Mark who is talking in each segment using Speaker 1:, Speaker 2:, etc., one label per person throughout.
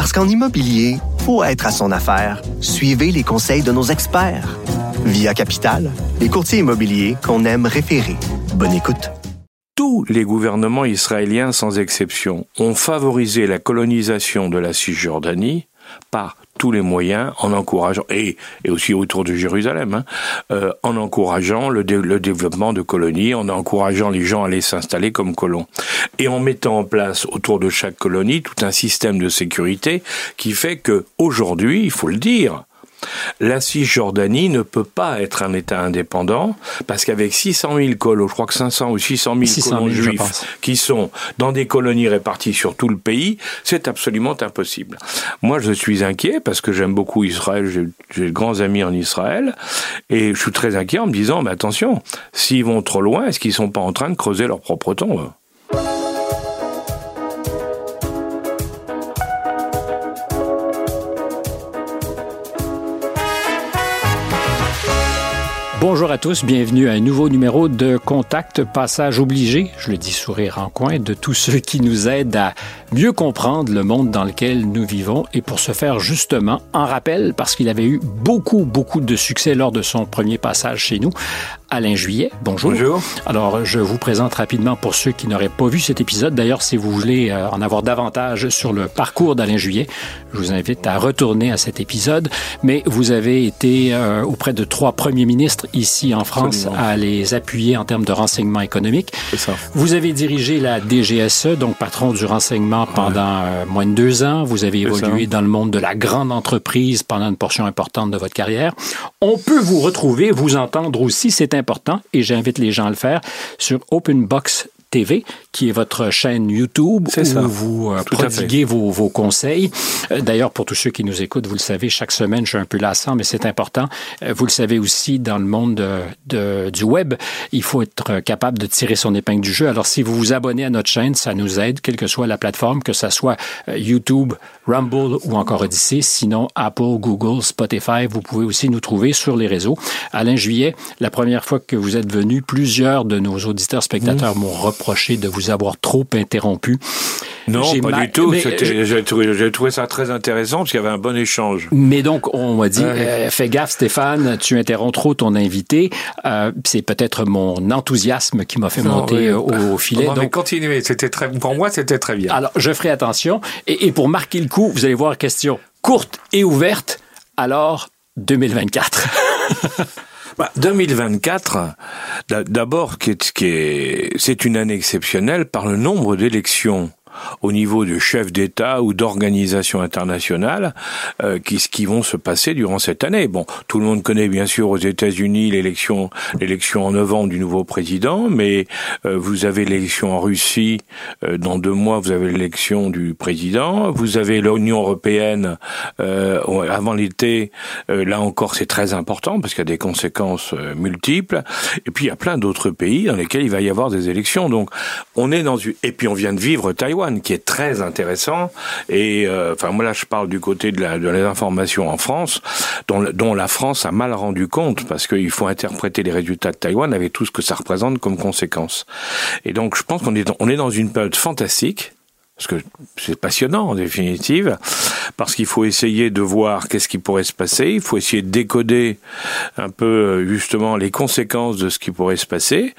Speaker 1: Parce qu'en immobilier, faut être à son affaire. Suivez les conseils de nos experts. Via Capital, les courtiers immobiliers qu'on aime référer. Bonne écoute
Speaker 2: tous les gouvernements israéliens, sans exception, ont favorisé la colonisation de la Cisjordanie par tous les moyens en encourageant et, et aussi autour de Jérusalem hein, euh, en encourageant le, le, développement de colonies en encourageant les gens à aller s'installer comme colons. Et en mettant en place autour de chaque colonie tout un système de sécurité qui fait que aujourd'hui il faut le dire la Cisjordanie ne peut pas être un État indépendant parce qu'avec 600 000 colons, je crois que 500 ou 600 000 colons juifs qui sont dans des colonies réparties sur tout le pays, c'est absolument impossible. Moi, je suis inquiet parce que j'aime beaucoup Israël, j'ai de grands amis en Israël et je suis très inquiet en me disant, mais attention, s'ils vont trop loin, est-ce qu'ils sont pas en train de creuser leur propre tombe?
Speaker 3: Bonjour à tous, bienvenue à un nouveau numéro de Contact Passage obligé, je le dis sourire en coin, de tous ceux qui nous aident à mieux comprendre le monde dans lequel nous vivons et pour ce faire justement, en rappel, parce qu'il avait eu beaucoup, beaucoup de succès lors de son premier passage chez nous, Alain Juillet. Bonjour.
Speaker 2: Bonjour.
Speaker 3: Alors, je vous présente rapidement pour ceux qui n'auraient pas vu cet épisode. D'ailleurs, si vous voulez euh, en avoir davantage sur le parcours d'Alain Juillet, je vous invite à retourner à cet épisode. Mais vous avez été euh, auprès de trois premiers ministres ici en France à les appuyer en termes de renseignement économique.
Speaker 2: Ça.
Speaker 3: Vous avez dirigé la DGSE, donc patron du renseignement pendant euh, moins de deux ans. Vous avez évolué dans le monde de la grande entreprise pendant une portion importante de votre carrière. On peut vous retrouver, vous entendre aussi. C'est important et j'invite les gens à le faire sur Open Box TV, qui est votre chaîne YouTube où
Speaker 2: ça.
Speaker 3: vous euh, prodiguez vos, vos, conseils. Euh, D'ailleurs, pour tous ceux qui nous écoutent, vous le savez, chaque semaine, je suis un peu lassant, mais c'est important. Euh, vous le savez aussi, dans le monde de, de, du web, il faut être capable de tirer son épingle du jeu. Alors, si vous vous abonnez à notre chaîne, ça nous aide, quelle que soit la plateforme, que ce soit YouTube, Rumble ou encore Odyssey. Sinon, Apple, Google, Spotify, vous pouvez aussi nous trouver sur les réseaux. Alain Juillet, la première fois que vous êtes venu, plusieurs de nos auditeurs spectateurs m'ont mmh reproché de vous avoir trop interrompu.
Speaker 2: Non, pas du tout. J'ai trouvé, trouvé, ça très intéressant parce qu'il y avait un bon échange.
Speaker 3: Mais donc, on m'a dit, euh, fais gaffe Stéphane, tu interromps trop ton invité. Euh, C'est peut-être mon enthousiasme qui m'a fait non, monter oui. au, au, filet.
Speaker 2: On donc, continuer. C'était très, pour moi, c'était très bien.
Speaker 3: Alors, je ferai attention. Et, et pour marquer le coup, vous allez voir, question courte et ouverte. Alors, 2024.
Speaker 2: Bah, 2024, d'abord, c'est une année exceptionnelle par le nombre d'élections au niveau de chefs d'État ou d'organisations internationales euh, qui, qui vont se passer durant cette année. Bon, tout le monde connaît bien sûr aux États-Unis l'élection l'élection en novembre du nouveau président, mais euh, vous avez l'élection en Russie euh, dans deux mois, vous avez l'élection du président, vous avez l'Union européenne euh, avant l'été. Euh, là encore, c'est très important parce qu'il y a des conséquences euh, multiples. Et puis il y a plein d'autres pays dans lesquels il va y avoir des élections. Donc on est dans une et puis on vient de vivre Taïwan qui est très intéressant. Et euh, enfin, moi là, je parle du côté de la de l'information en France, dont, dont la France a mal rendu compte parce qu'il faut interpréter les résultats de Taïwan avec tout ce que ça représente comme conséquence. Et donc, je pense qu'on est dans, on est dans une période fantastique parce que c'est passionnant en définitive, parce qu'il faut essayer de voir qu'est-ce qui pourrait se passer, il faut essayer de décoder un peu justement les conséquences de ce qui pourrait se passer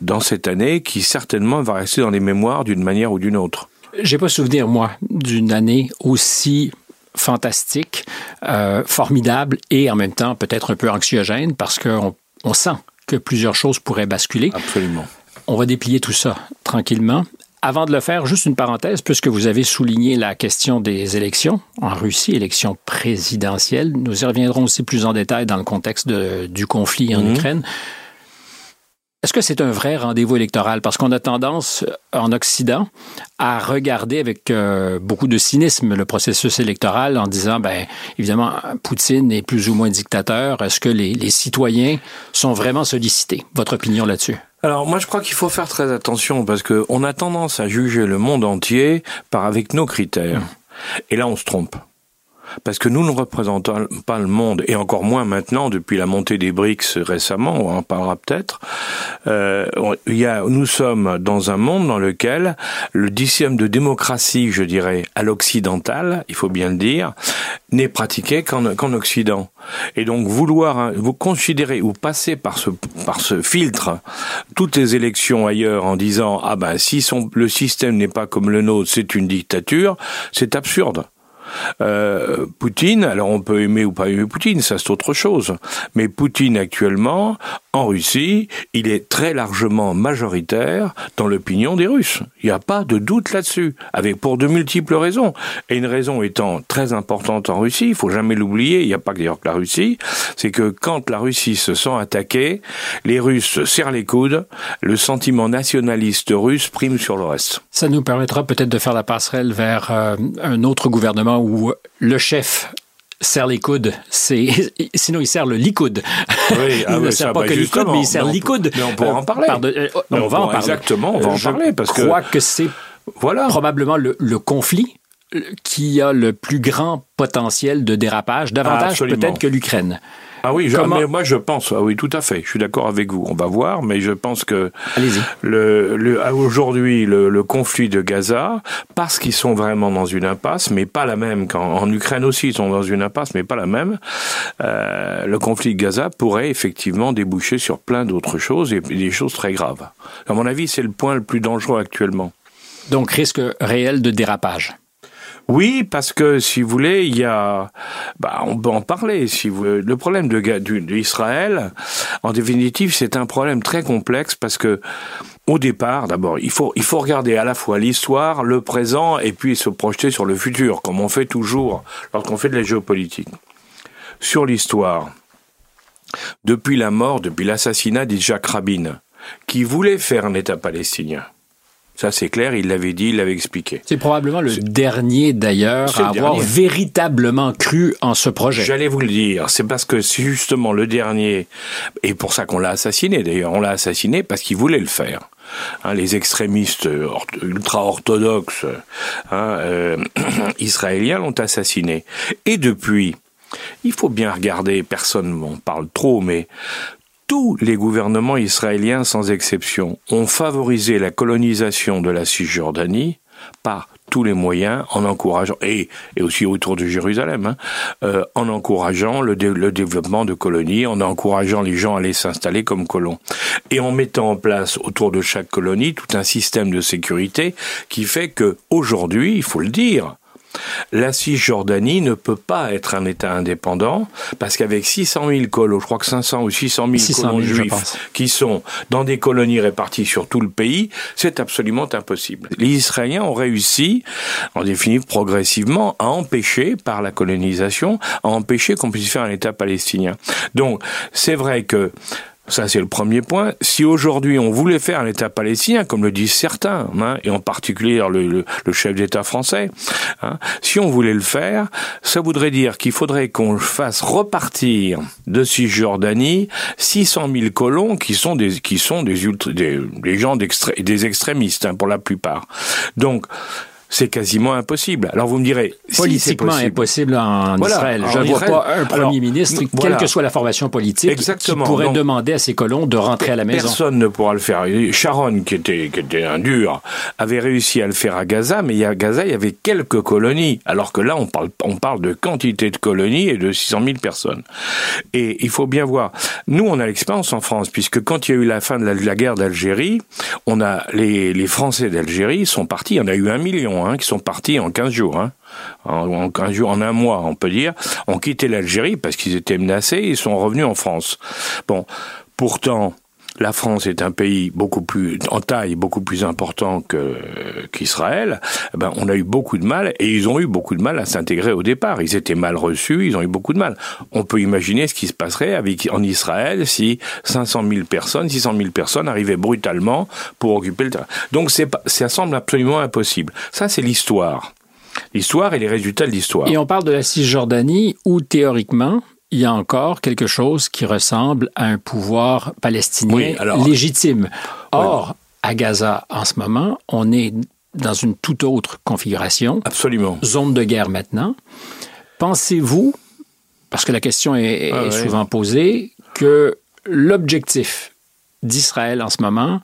Speaker 2: dans cette année qui certainement va rester dans les mémoires d'une manière ou d'une autre.
Speaker 3: J'ai pas souvenir, moi, d'une année aussi fantastique, euh, formidable et en même temps peut-être un peu anxiogène parce qu'on on sent que plusieurs choses pourraient basculer.
Speaker 2: Absolument.
Speaker 3: On va déplier tout ça tranquillement. Avant de le faire, juste une parenthèse, puisque vous avez souligné la question des élections en Russie, élections présidentielles. Nous y reviendrons aussi plus en détail dans le contexte de, du conflit en mmh. Ukraine. est-ce que c'est un vrai rendez-vous électoral? Parce qu'on a tendance en Occident à regarder avec euh, beaucoup de cynisme le processus électoral en disant, ben, évidemment, Poutine est plus ou moins dictateur. Est-ce que les, les citoyens sont vraiment sollicités? Votre opinion là-dessus?
Speaker 2: Alors moi je crois qu'il faut faire très attention parce que on a tendance à juger le monde entier par avec nos critères. Et là on se trompe parce que nous ne représentons pas le monde, et encore moins maintenant, depuis la montée des BRICS récemment, on en parlera peut-être, euh, il y a, nous sommes dans un monde dans lequel le système de démocratie, je dirais, à l'occidental, il faut bien le dire, n'est pratiqué qu'en Occident. Et donc vouloir hein, vous considérer ou passer par ce par ce filtre toutes les élections ailleurs en disant ah ben si son, le système n'est pas comme le nôtre, c'est une dictature, c'est absurde. Euh, Poutine, alors on peut aimer ou pas aimer Poutine, ça c'est autre chose. Mais Poutine actuellement, en Russie, il est très largement majoritaire dans l'opinion des Russes. Il n'y a pas de doute là-dessus, avec pour de multiples raisons. Et une raison étant très importante en Russie, il faut jamais l'oublier, il n'y a pas d'ailleurs que la Russie, c'est que quand la Russie se sent attaquée, les Russes se serrent les coudes, le sentiment nationaliste russe prime sur le reste.
Speaker 3: Ça nous permettra peut-être de faire la passerelle vers euh, un autre gouvernement où le chef serre les coudes. C'est sinon il sert le licoud.
Speaker 2: Oui, ah
Speaker 3: il ne sert pas bah, que les coudes, mais il sert licoud.
Speaker 2: Mais on pourra en parler.
Speaker 3: Euh, on, va en parler.
Speaker 2: Exactement, on va en parler parce
Speaker 3: que. Je crois que c'est voilà. probablement le, le, conflit qui a le plus grand potentiel de dérapage, davantage peut-être que l'Ukraine.
Speaker 2: Ah oui, mais moi je pense, ah oui, tout à fait, je suis d'accord avec vous. On va voir, mais je pense que le, le aujourd'hui le, le, conflit de Gaza, parce qu'ils sont vraiment dans une impasse, mais pas la même qu'en Ukraine aussi, ils sont dans une impasse, mais pas la même. Euh, le conflit de Gaza pourrait effectivement déboucher sur plein d'autres choses et des choses très graves. À mon avis, c'est le point le plus dangereux actuellement.
Speaker 3: Donc risque réel de dérapage.
Speaker 2: Oui, parce que si vous voulez, il y a, bah, on peut en parler. Si vous, le problème de d'Israël, en définitive, c'est un problème très complexe parce que au départ, d'abord, il faut il faut regarder à la fois l'histoire, le présent, et puis se projeter sur le futur, comme on fait toujours lorsqu'on fait de la géopolitique. Sur l'histoire, depuis la mort, depuis l'assassinat d'Isaac Rabin, qui voulait faire un État palestinien ça, c'est clair, il l'avait dit, il l'avait expliqué.
Speaker 3: C'est probablement le dernier, d'ailleurs, à avoir véritablement cru en ce projet.
Speaker 2: J'allais vous le dire. C'est parce que c'est justement le dernier, et pour ça qu'on l'a assassiné, d'ailleurs. On l'a assassiné parce qu'il voulait le faire. Hein, les extrémistes ultra-orthodoxes hein, euh, israéliens l'ont assassiné. Et depuis, il faut bien regarder, personne m'en parle trop, mais tous les gouvernements israéliens, sans exception, ont favorisé la colonisation de la Cisjordanie par tous les moyens en encourageant et, aussi autour de Jérusalem hein, euh, en encourageant le, le, développement de colonies en encourageant les gens à aller s'installer comme colons et en mettant en place autour de chaque colonie tout un système de sécurité qui fait que aujourd'hui il faut le dire la Cisjordanie ne peut pas être un État indépendant parce qu'avec 600 000 colons, je crois que 500 ou 600 000 colons juifs qui sont dans des colonies réparties sur tout le pays, c'est absolument impossible. Les Israéliens ont réussi, en définitive progressivement, à empêcher, par la colonisation, à empêcher qu'on puisse faire un État palestinien. Donc, c'est vrai que ça, c'est le premier point. Si aujourd'hui on voulait faire un État palestinien, comme le disent certains, hein, et en particulier le, le, chef d'État français, hein, si on voulait le faire, ça voudrait dire qu'il faudrait qu'on fasse repartir de Cisjordanie 600 000 colons qui sont des qui sont des, des, gens des extrémistes hein, pour la plupart. Donc c'est quasiment impossible. Alors vous me direz,
Speaker 3: politiquement impossible en Israël. Je ne vois pas un premier ministre, quelle que soit la formation politique, qui pourrait demander à ses colons de rentrer à la maison.
Speaker 2: Personne ne pourra le faire. Sharon, qui était, qui était un dur, avait réussi à le faire à Gaza, mais à Gaza, il y avait quelques colonies, alors que là, on parle, on parle de quantité de colonies et de 600 000 personnes. Et il faut bien voir, nous, on a l'expérience en France, puisque quand il y a eu la fin de la, guerre d'Algérie, on a les, les Français d'Algérie sont partis, on a eu un million Hein, qui sont partis en 15 jours. Hein. En, 15 jours, en un mois, on peut dire, ont quitté l'Algérie parce qu'ils étaient menacés, ils sont revenus en France. Bon, pourtant, la France est un pays beaucoup plus en taille beaucoup plus important que qu'Israël, eh ben on a eu beaucoup de mal et ils ont eu beaucoup de mal à s'intégrer au départ. Ils étaient mal reçus, ils ont eu beaucoup de mal. On peut imaginer ce qui se passerait avec en Israël si 500 000 personnes, 600 000 personnes arrivaient brutalement pour occuper le terrain. Donc c'est ça semble absolument impossible. Ça c'est l'histoire. L'histoire et les résultats de l'histoire.
Speaker 3: Et on parle de la Cisjordanie où théoriquement il y a encore quelque chose qui ressemble à un pouvoir palestinien légitime. Or, à Gaza, en ce moment, on est dans une toute autre configuration.
Speaker 2: Absolument.
Speaker 3: Zone de guerre maintenant. Pensez-vous, parce que la question est, ah souvent posée, que l'objectif d'Israël en ce moment,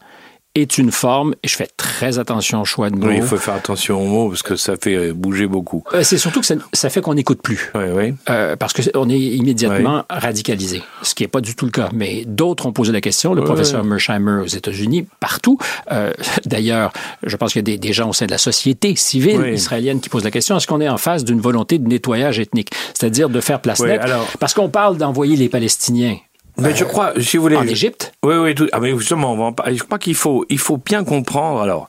Speaker 3: est une forme, et je fais très attention au choix de mots.
Speaker 2: Oui, il faut faire attention aux mots parce que ça fait euh, bouger beaucoup.
Speaker 3: Euh, c'est surtout que ça, fait qu'on n'écoute plus.
Speaker 2: Oui, oui.
Speaker 3: Euh, parce qu'on est immédiatement radicalisé, ce qui n'est pas du tout le cas. Mais d'autres ont posé la question, le professeur Mersheimer aux États-Unis, partout. D'ailleurs, je pense qu'il y a des, gens au sein de la société civile israélienne qui posent la question, est-ce qu'on est en face d'une volonté de nettoyage ethnique, c'est-à-dire de faire place nette? Alors... Parce qu'on parle d'envoyer les Palestiniens
Speaker 2: mais je crois, si vous voulez.
Speaker 3: En Égypte
Speaker 2: Oui, oui, tout, ah, mais justement, on va en parler. Je crois qu'il faut, il faut bien comprendre. Alors,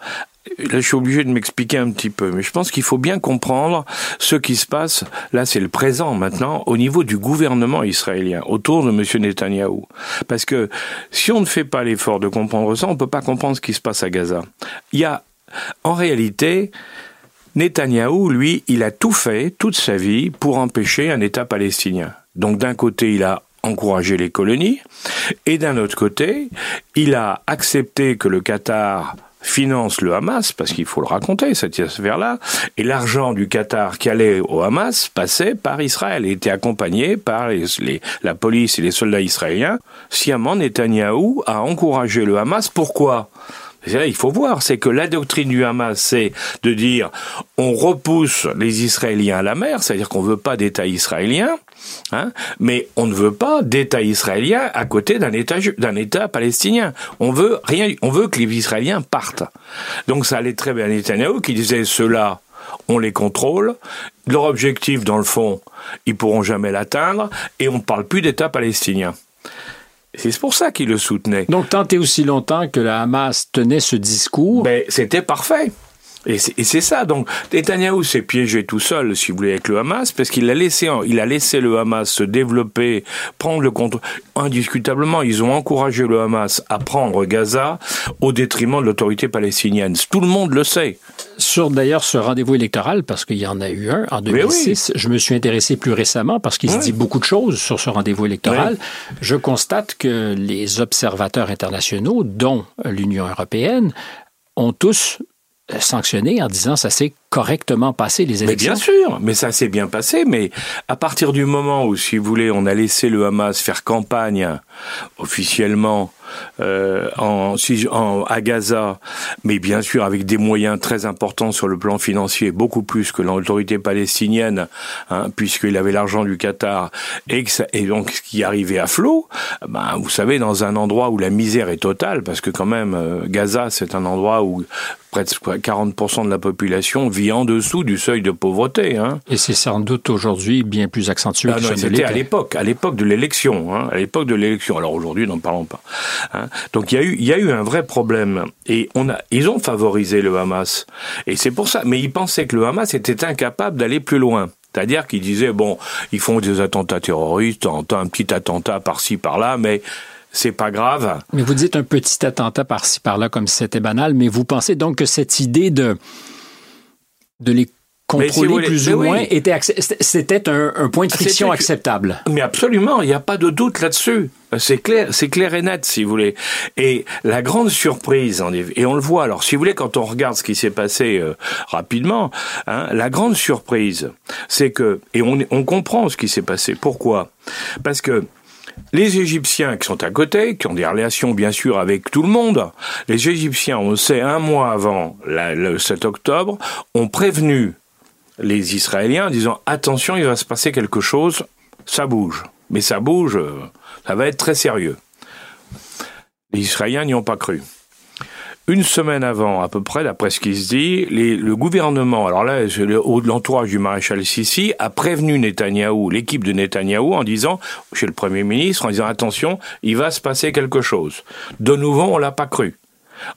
Speaker 2: Là, je suis obligé de m'expliquer un petit peu, mais je pense qu'il faut bien comprendre ce qui se passe. Là, c'est le présent maintenant au niveau du gouvernement israélien autour de M. Netanyahou. Parce que si on ne fait pas l'effort de comprendre ça, on ne peut pas comprendre ce qui se passe à Gaza. Il y a, en réalité, Netanyahou, lui, il a tout fait toute sa vie pour empêcher un État palestinien. Donc d'un côté, il a encourager les colonies, et d'un autre côté, il a accepté que le Qatar finance le Hamas, parce qu'il faut le raconter, cette affaire-là, et l'argent du Qatar qui allait au Hamas passait par Israël et était accompagné par la police et les soldats israéliens. Sciemment, Netanyahou a encouragé le Hamas. Pourquoi? Il faut voir, c'est que la doctrine du Hamas, c'est de dire on repousse les Israéliens à la mer, c'est-à-dire qu'on veut pas d'État israélien, hein, mais on ne veut pas d'État israélien à côté d'un État d'un État palestinien. On veut rien, on veut que les Israéliens partent. Donc ça allait très bien à Netanyahu qui disait cela on les contrôle. Leur objectif, dans le fond, ils pourront jamais l'atteindre, et on ne parle plus d'État palestinien. C'est pour ça qu'il le soutenait.
Speaker 3: Donc, tant et aussi longtemps que la Hamas tenait ce discours.
Speaker 2: Ben, c'était parfait. Et c'est ça. Donc, Netanyahu s'est piégé tout seul, si vous voulez, avec le Hamas, parce qu'il a laissé, il a laissé le Hamas se développer, prendre le contrôle. Indiscutablement, ils ont encouragé le Hamas à prendre Gaza au détriment de l'autorité palestinienne. Tout le monde le sait.
Speaker 3: Sur d'ailleurs ce rendez-vous électoral, parce qu'il y en a eu un en 2006, je me suis intéressé plus récemment parce qu'il se dit beaucoup de choses sur ce rendez-vous électoral. Je constate que les observateurs internationaux, dont l'Union européenne, ont tous sanctionné en disant ça s'est correctement passé les élections.
Speaker 2: Mais bien sûr, mais ça s'est bien passé. Mais à partir du moment où, si vous voulez, on a laissé le Hamas faire campagne officiellement euh, en, en, à Gaza, mais bien sûr avec des moyens très importants sur le plan financier, beaucoup plus que l'autorité palestinienne, hein, puisqu'il avait l'argent du Qatar, et, que ça, et donc ce qui arrivait à flot, ben, vous savez, dans un endroit où la misère est totale, parce que quand même, euh, Gaza, c'est un endroit où presque 40% de la population vit en dessous du seuil de pauvreté. Hein.
Speaker 3: Et c'est sans doute aujourd'hui bien plus accentué
Speaker 2: ah que C'était à l'époque, à l'époque de l'élection, hein, à l'époque de l'élection. Alors aujourd'hui, n'en parlons pas. Hein. Donc il y a eu, il y a eu un vrai problème et on a, ils ont favorisé le Hamas et c'est pour ça. Mais ils pensaient que le Hamas était incapable d'aller plus loin. C'est-à-dire qu'ils disaient bon, ils font des attentats terroristes, un petit attentat par-ci par-là, mais c'est pas grave.
Speaker 3: Mais vous dites un petit attentat par-ci par-là comme si c'était banal, mais vous pensez donc que cette idée de de les contrôler plus ou moins, était c'était un, point de friction acceptable.
Speaker 2: Mais absolument, il n'y a pas de doute là-dessus. C'est clair, c'est clair et net, si vous voulez. Et la grande surprise, et on le voit. Alors, si vous voulez, quand on regarde ce qui s'est passé euh, rapidement, hein, la grande surprise, c'est que, et on, on comprend ce qui s'est passé. Pourquoi? Parce que les Égyptiens qui sont à côté, qui ont des relations bien sûr avec tout le monde, les Égyptiens, on sait, un mois avant le 7 octobre, ont prévenu les Israéliens en disant attention, il va se passer quelque chose, ça bouge. Mais ça bouge, ça va être très sérieux. Les Israéliens n'y ont pas cru. Une semaine avant, à peu près, d'après ce qui se dit, le gouvernement, alors là, l'entourage du maréchal Sissi a prévenu Netanyahou, l'équipe de Netanyahou, en disant, chez le Premier ministre, en disant attention, il va se passer quelque chose. De nouveau, on l'a pas cru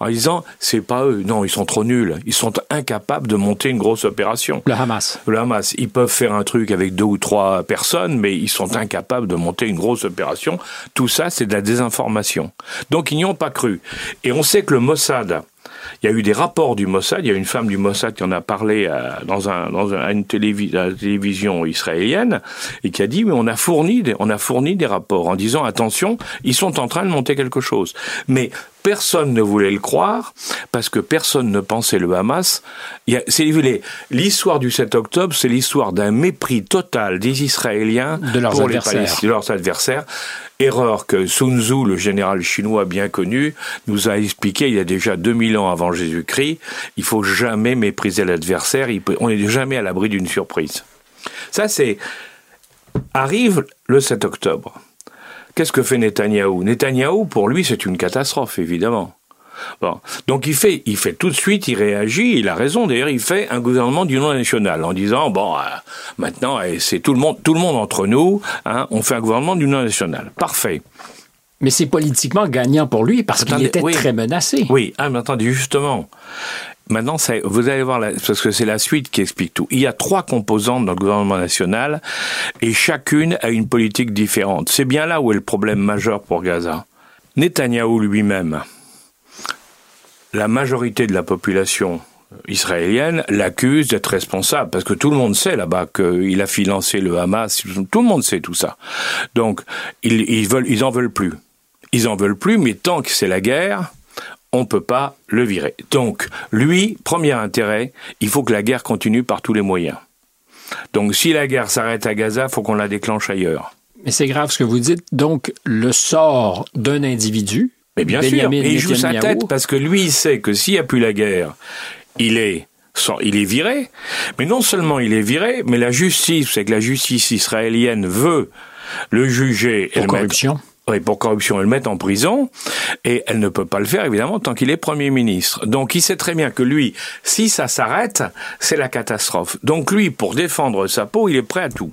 Speaker 2: en disant c'est pas eux, non, ils sont trop nuls, ils sont incapables de monter une grosse opération.
Speaker 3: Le Hamas.
Speaker 2: Le Hamas, ils peuvent faire un truc avec deux ou trois personnes, mais ils sont incapables de monter une grosse opération. Tout ça, c'est de la désinformation. Donc ils n'y ont pas cru. Et on sait que le Mossad, il y a eu des rapports du Mossad. Il y a une femme du Mossad qui en a parlé à, dans, un, dans une télévision israélienne et qui a dit mais on a fourni des, on a fourni des rapports en disant attention, ils sont en train de monter quelque chose. Mais personne ne voulait le croire parce que personne ne pensait le Hamas. L'histoire du 7 octobre, c'est l'histoire d'un mépris total des Israéliens
Speaker 3: de leurs
Speaker 2: pour
Speaker 3: adversaires.
Speaker 2: les de leurs adversaires. Erreur que Sun Tzu, le général chinois bien connu, nous a expliqué il y a déjà 2000 ans avant Jésus-Christ. Il faut jamais mépriser l'adversaire. On n'est jamais à l'abri d'une surprise. Ça, c'est arrive le 7 octobre. Qu'est-ce que fait Netanyahou? Netanyahou, pour lui, c'est une catastrophe, évidemment. Bon. Donc il fait, il fait tout de suite, il réagit, il a raison. D'ailleurs, il fait un gouvernement d'union nationale en disant bon, euh, maintenant eh, c'est tout le monde, tout le monde entre nous. Hein, on fait un gouvernement d'union nationale. Parfait.
Speaker 3: Mais c'est politiquement gagnant pour lui parce qu'il était très menacé.
Speaker 2: Oui, ah, mais attendez, justement. Maintenant, vous allez voir, parce que c'est la suite qui explique tout. Il y a trois composantes dans le gouvernement national et chacune a une politique différente. C'est bien là où est le problème majeur pour Gaza. Netanyahou lui-même, la majorité de la population israélienne l'accuse d'être responsable, parce que tout le monde sait là-bas qu'il a financé le Hamas, tout le monde sait tout ça. Donc, ils, ils, veulent, ils en veulent plus. Ils en veulent plus, mais tant que c'est la guerre, on ne peut pas le virer. Donc, lui, premier intérêt, il faut que la guerre continue par tous les moyens. Donc, si la guerre s'arrête à Gaza, faut qu'on la déclenche ailleurs.
Speaker 3: Mais c'est grave ce que vous dites. Donc, le sort d'un individu.
Speaker 2: Mais bien sûr, et il joue sa tête parce que lui, il sait que s'il n'y a plus la guerre, il est il est viré, mais non seulement il est viré, mais la justice, c'est que la justice israélienne veut le juger
Speaker 3: pour corruption.
Speaker 2: Oui, pour corruption, elle le met en prison, et elle ne peut pas le faire, évidemment, tant qu'il est Premier ministre. Donc il sait très bien que lui, si ça s'arrête, c'est la catastrophe. Donc lui, pour défendre sa peau, il est prêt à tout.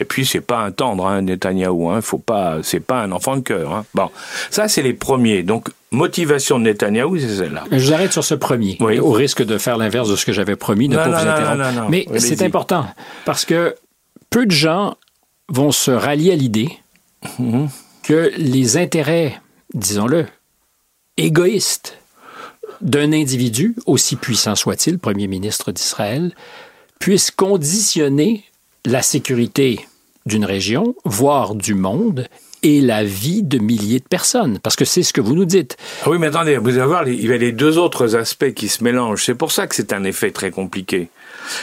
Speaker 2: Et puis c'est pas un tendre, hein, Netanyahou, hein, faut pas, c'est pas un enfant de cœur. Hein. Bon, ça c'est les premiers. Donc motivation de Netanyahou, c'est celle-là.
Speaker 3: Je vous arrête sur ce premier, oui. au risque de faire l'inverse de ce que j'avais promis, de ne pas vous interrompre. Mais c'est important parce que peu de gens vont se rallier à l'idée. Mm-hmm que les intérêts, disons-le, égoïstes d'un individu, aussi puissant soit-il, Premier ministre d'Israël, puissent conditionner la sécurité d'une région, voire du monde, et la vie de milliers de personnes, parce que c'est ce que vous nous dites.
Speaker 2: Ah oui, mais attendez, vous allez voir, il y a les deux autres aspects qui se mélangent. C'est pour ça que c'est un effet très compliqué.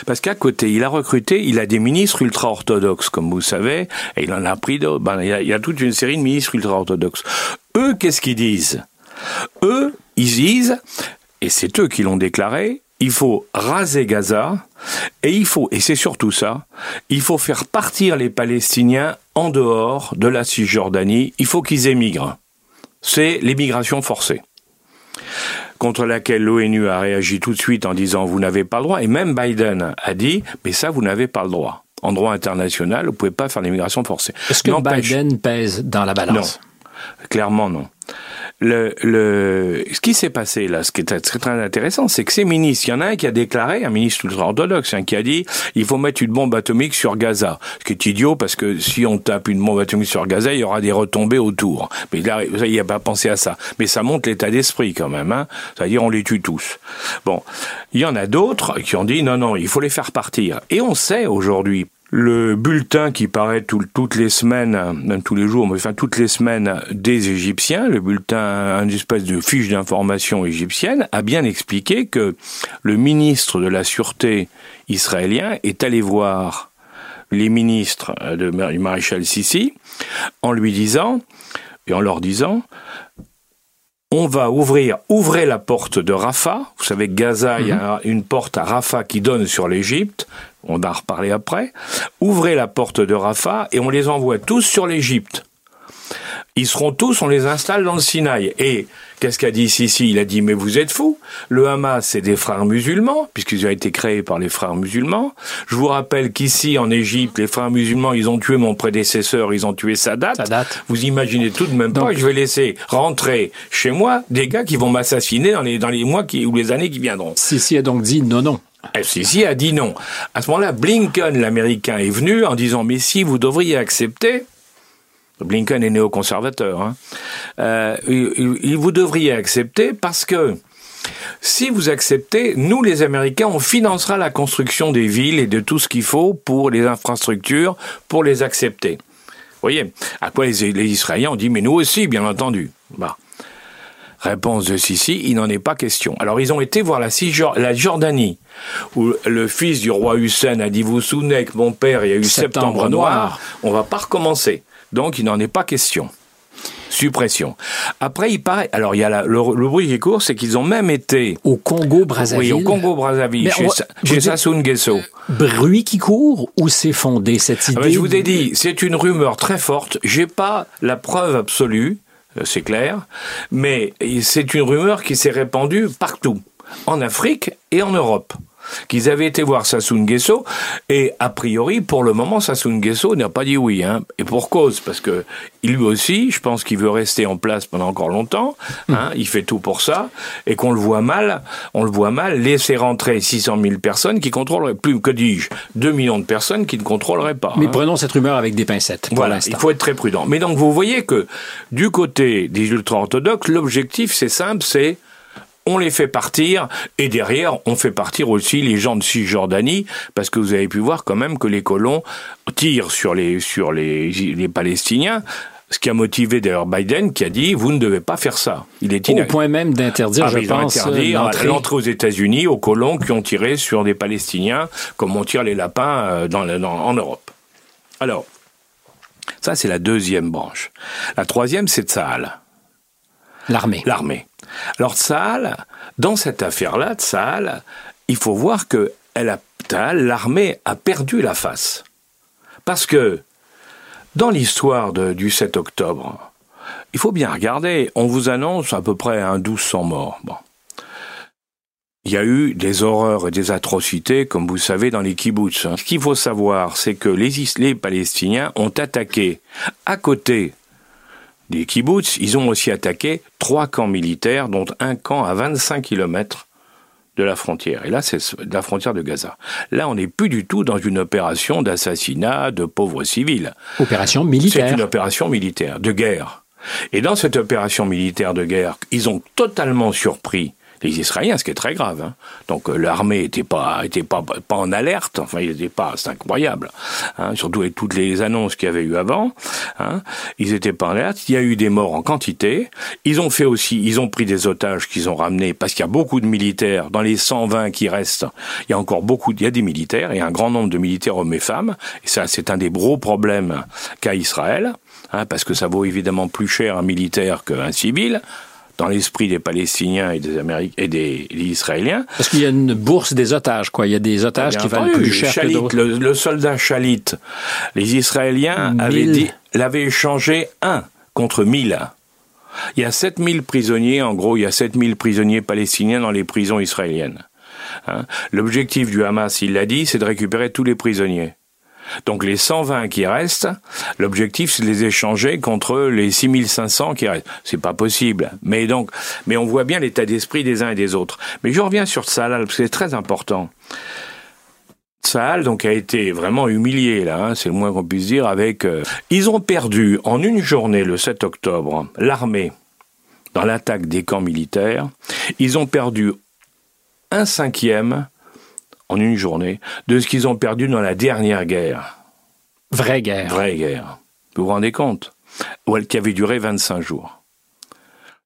Speaker 2: Parce qu'à côté, il a recruté, il a des ministres ultra-orthodoxes, comme vous savez, et il en a pris d'autres. Ben, il, y a, toute une série de ministres ultra-orthodoxes. Eux, qu'est-ce qu'ils disent? Eux, ils disent, et c'est eux qui l'ont déclaré, il faut raser Gaza, et il faut, et c'est surtout ça, il faut faire partir les Palestiniens en dehors de la Cisjordanie, il faut qu'ils émigrent. C'est l'émigration forcée contre laquelle l'ONU a réagi tout de suite en disant vous n'avez pas le droit, et même Biden a dit mais ça vous n'avez pas le droit. En droit international, vous pouvez pas faire l'immigration forcée.
Speaker 3: Est-ce que Biden pèse dans la balance?
Speaker 2: Non, clairement non le, le, ce qui s'est passé là, ce qui est très, très intéressant, c'est que ces ministres, il y en a un qui a déclaré, un ministre ultra-orthodoxe, hein, qui a dit il faut mettre une bombe atomique sur Gaza. Ce qui est idiot parce que si on tape une bombe atomique sur Gaza, il y aura des retombées autour. Mais là, il n'a pas pensé à ça. Mais ça montre l'état d'esprit quand même. Hein. C'est-à-dire on les tue tous. Bon, il y en a d'autres qui ont dit non, non, il faut les faire partir. Et on sait aujourd'hui le bulletin qui paraît toutes les semaines, même tous les jours, mais enfin toutes les semaines des Égyptiens, le bulletin, une espèce de fiche d'information égyptienne, a bien expliqué que le ministre de la Sûreté israélien est allé voir les ministres du maréchal Sissi en lui disant, et en leur disant, on va ouvrir, ouvrez la porte de Rafah. Vous savez, Gaza, il y a mhm. une porte à Rafah qui donne sur l'Égypte. On va en reparler après. Ouvrez la porte de Rafah et on les envoie tous sur l'Égypte. Ils seront tous, on les installe dans le Sinaï. Et qu'est-ce qu'a dit Sisi Il a dit, mais vous êtes fous. Le Hamas, c'est des frères musulmans, puisqu'ils ont été créés par les frères musulmans. Je vous rappelle qu'ici, en Égypte, les frères musulmans, ils ont tué mon prédécesseur, ils ont tué Sadat.
Speaker 3: Sadat.
Speaker 2: Vous imaginez tout de même pas que je vais laisser rentrer chez moi des gars qui vont m'assassiner dans les, dans les mois qui, ou les années qui viendront.
Speaker 3: Sisi a donc dit non, non.
Speaker 2: FCC a dit non. À ce moment-là, Blinken, l'Américain, est venu en disant mais si vous devriez accepter. Blinken est néoconservateur. Hein, euh, il, vous devriez accepter parce que si vous acceptez, nous les Américains, on financera la construction des villes et de tout ce qu'il faut pour les infrastructures pour les accepter. Vous voyez À quoi les, les Israéliens ont dit mais nous aussi, bien entendu. Bah. Réponse de Sisi, il n'en est pas question. Alors ils ont été voir la, la Jordanie, où le fils du roi Hussein a dit, vous souvenez que mon père, il y a eu Septembre, Noir, on va pas recommencer. Donc il n'en est pas question. Suppression. Après, il paraît. Alors, il y a le, bruit qui court, c'est qu'ils ont même été
Speaker 3: au Congo Brazzaville.
Speaker 2: Oui, au Congo Brazzaville, chez, chez Sassou Nguesso.
Speaker 3: Bruit qui court ou c'est fondé cette idée
Speaker 2: Je vous ai dit, c'est une rumeur très forte. J'ai pas la preuve absolue. Euh, c'est clair, mais c'est une rumeur qui s'est répandue partout, en Afrique et en Europe qu'ils avaient été voir Sassou Nguesso, et a priori, pour le moment, Sassou Nguesso n'a pas dit oui, hein, et pour cause, parce que lui aussi, je pense qu'il veut rester en place pendant encore longtemps, hein, il fait tout pour ça, et qu'on le voit mal, on le voit mal laisser rentrer 600 000 personnes qui contrôleraient, plus que dis-je, 2 millions de personnes qui ne contrôleraient pas.
Speaker 3: Mais
Speaker 2: hein.
Speaker 3: prenons cette rumeur avec des pincettes.
Speaker 2: voilà, il faut être très prudent. Mais donc vous voyez que du côté des ultra-orthodoxes, l'objectif c'est simple, c'est on les fait partir, et derrière, on fait partir aussi les gens de Cisjordanie, parce que vous avez pu voir quand même que les colons tirent sur les, sur les, les Palestiniens, ce qui a motivé d'ailleurs Biden qui a dit vous ne devez pas faire ça.
Speaker 3: Il est Au point même d'interdire, ah, je pense,
Speaker 2: l'entrée aux États-Unis aux colons qui ont tiré sur des Palestiniens comme on tire les lapins euh, dans, en Europe. Alors, ça c'est la deuxième branche. La troisième c'est Tsahal.
Speaker 3: L'armée.
Speaker 2: L'armée. Alors Tsahal, dans cette affaire-là, il faut voir que l'armée a perdu la face. Parce que dans l'histoire du 7 octobre, il faut bien regarder, on vous annonce à peu près un 1200 morts. Il y a eu des horreurs et des atrocités, comme vous savez, dans les kibbutz. Ce qu'il faut savoir, c'est que les, les Palestiniens ont attaqué à côté des kibbutz, ils ont aussi attaqué trois camps militaires, dont un camp à 25 kilomètres de la frontière. Et là, c'est la frontière de Gaza. Là, on n'est plus du tout dans une opération d'assassinat de pauvres civils.
Speaker 3: Opération militaire.
Speaker 2: C'est une opération militaire, de guerre. Et dans cette opération militaire de guerre, ils ont totalement surpris les Israéliens, ce qui est très grave. Hein. Donc euh, l'armée était pas était pas pas en alerte. Enfin, il était pas. C'est incroyable. Hein. Surtout avec toutes les annonces qu'il y avait eu avant. Hein. Ils étaient pas en alerte. Il y a eu des morts en quantité. Ils ont fait aussi. Ils ont pris des otages qu'ils ont ramenés parce qu'il y a beaucoup de militaires dans les 120 qui restent. Il y a encore beaucoup. Il y a des militaires et un grand nombre de militaires hommes et femmes. Et ça, c'est un des gros problèmes qu'a Israël. Hein, parce que ça vaut évidemment plus cher un militaire qu'un civil dans l'esprit des Palestiniens et des Américains et des, Israéliens.
Speaker 3: Parce qu'il y a une bourse des otages, quoi. Il y a des otages qui valent plus cher que d'autres.
Speaker 2: Le, soldat Chalit, les Israéliens avaient dit, l'avaient échangé un contre mille. Il y a 7000 prisonniers, en gros, il y a 7000 prisonniers palestiniens dans les prisons israéliennes. Hein. L'objectif du Hamas, il l'a dit, c'est de récupérer tous les prisonniers. Donc les 120 qui restent, l'objectif c'est de les échanger contre les 6500 qui restent. C'est pas possible. Mais donc, mais on voit bien l'état d'esprit des uns et des autres. Mais je reviens sur Salal parce que c'est très important. Sahal donc a été vraiment humilié là, hein, c'est le moins qu'on puisse dire. Avec, euh, ils ont perdu en une journée le 7 octobre l'armée dans l'attaque des camps militaires. Ils ont perdu un cinquième en une journée de ce qu'ils ont perdu dans la dernière guerre.
Speaker 3: Vraie guerre.
Speaker 2: Vraie guerre. Vous vous rendez compte? Qui avait duré 25 jours.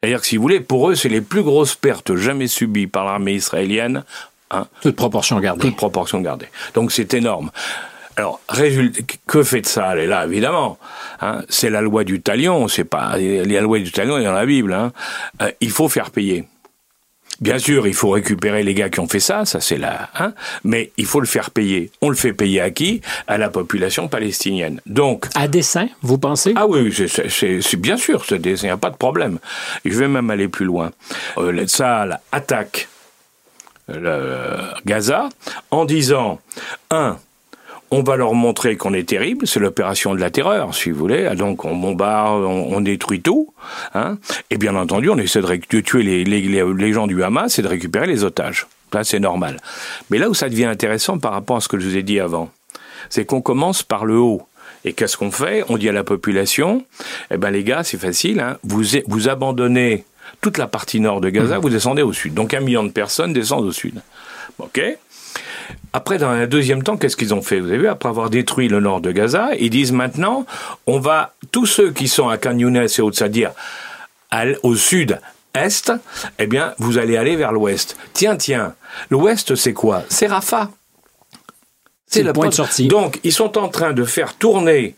Speaker 2: C'est-à-dire que si vous voulez, pour eux, c'est les plus grosses pertes jamais subies par l'armée israélienne.
Speaker 3: Hein, toute proportion gardée.
Speaker 2: Toute proportion gardée. Donc c'est énorme. Alors, que fait ça? Elle est là, évidemment. Hein, c'est la loi du talion, c'est pas la loi du talion est dans la Bible. Hein. Euh, il faut faire payer. Bien sûr, il faut récupérer les gars qui ont fait ça, ça c'est là, hein, mais il faut le faire payer. On le fait payer à qui? À la population palestinienne. Donc.
Speaker 3: À dessein, vous pensez?
Speaker 2: Ah oui, c'est bien sûr, ce dessein, il n'y a pas de problème. Je vais même aller plus loin. Euh, ça attaque le Gaza en disant un on va leur montrer qu'on est terrible, c'est l'opération de la terreur, si vous voulez. Ah, donc on bombarde, on, détruit tout. Hein. Et bien entendu, on essaie de, tuer les, les, gens du Hamas et de récupérer les otages. Là, c'est normal. Mais là où ça devient intéressant par rapport à ce que je vous ai dit avant, c'est qu'on commence par le haut. Et qu'est-ce qu'on fait? On dit à la population, eh ben les gars, c'est facile, hein, vous, vous abandonnez toute la partie nord de Gaza, mmh. vous descendez au sud. Donc un million de personnes descendent au sud. OK? Après, dans un deuxième temps, qu'est-ce qu'ils ont fait Vous avez vu, après avoir détruit le nord de Gaza, ils disent maintenant, on va, tous ceux qui sont à Khan et au Tsadir, au sud, est, eh bien, vous allez aller vers l'ouest. Tiens, tiens, l'ouest, c'est quoi? C'est Rafah.
Speaker 3: C'est le point de sortie.
Speaker 2: Donc, ils sont en train de faire tourner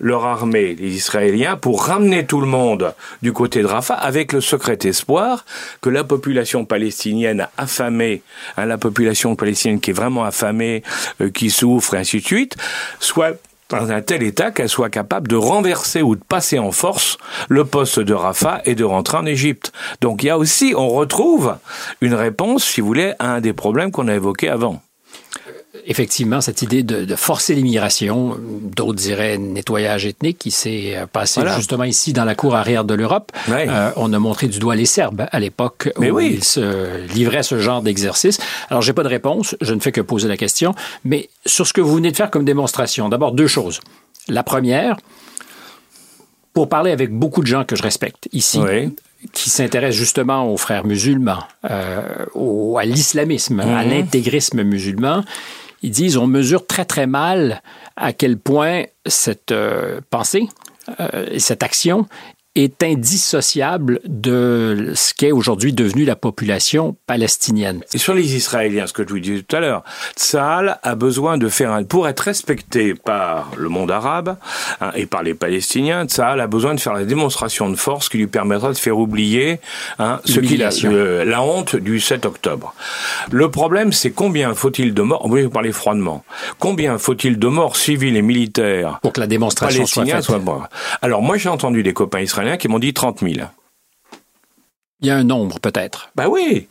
Speaker 2: leur armée, les Israéliens, pour ramener tout le monde du côté de Rafah avec le secret espoir que la population palestinienne affamée, hein, la population palestinienne qui est vraiment affamée, euh, qui souffre, et ainsi de suite, soit dans un tel état qu'elle soit capable de renverser ou de passer en force le poste de Rafah et de rentrer en Égypte. Donc il y a aussi, on retrouve une réponse, si vous voulez, à un des problèmes qu'on a évoqués avant
Speaker 3: effectivement, cette idée de, forcer l'immigration, d'autres diraient nettoyage ethnique, qui s'est euh, passé justement ici dans la cour arrière de l'Europe. Euh, on a montré du doigt les Serbes à l'époque où ils se livraient ce genre d'exercice. Alors, j'ai pas de réponse, je ne fais que poser la question, mais sur ce que vous venez de faire comme démonstration, d'abord deux choses. La première, pour parler avec beaucoup de gens que je respecte ici, qui s'intéressent justement aux frères musulmans, euh, à l'islamisme, à mhm. l'intégrisme musulman, ils disent on mesure très très mal à quel point cette euh, pensée, euh, cette action est indissociable de ce qu'est aujourd'hui devenu la population palestinienne.
Speaker 2: Et sur les Israéliens, ce que je vous disais tout à l'heure, Tsahal a besoin de faire un... Pour être respecté par le monde arabe hein, et par les Palestiniens, Tsahal a besoin de faire la démonstration de force qui lui permettra de faire oublier hein, ce qu'il a, la honte du 7 octobre. Le problème, c'est combien faut-il de morts, vous parler froidement, combien faut-il de morts civiles et militaires
Speaker 3: pour que la démonstration soit faite soit...
Speaker 2: Alors moi j'ai entendu des copains israéliens qui m'ont dit 30 000.
Speaker 3: Il y a un nombre peut-être.
Speaker 2: Ben oui.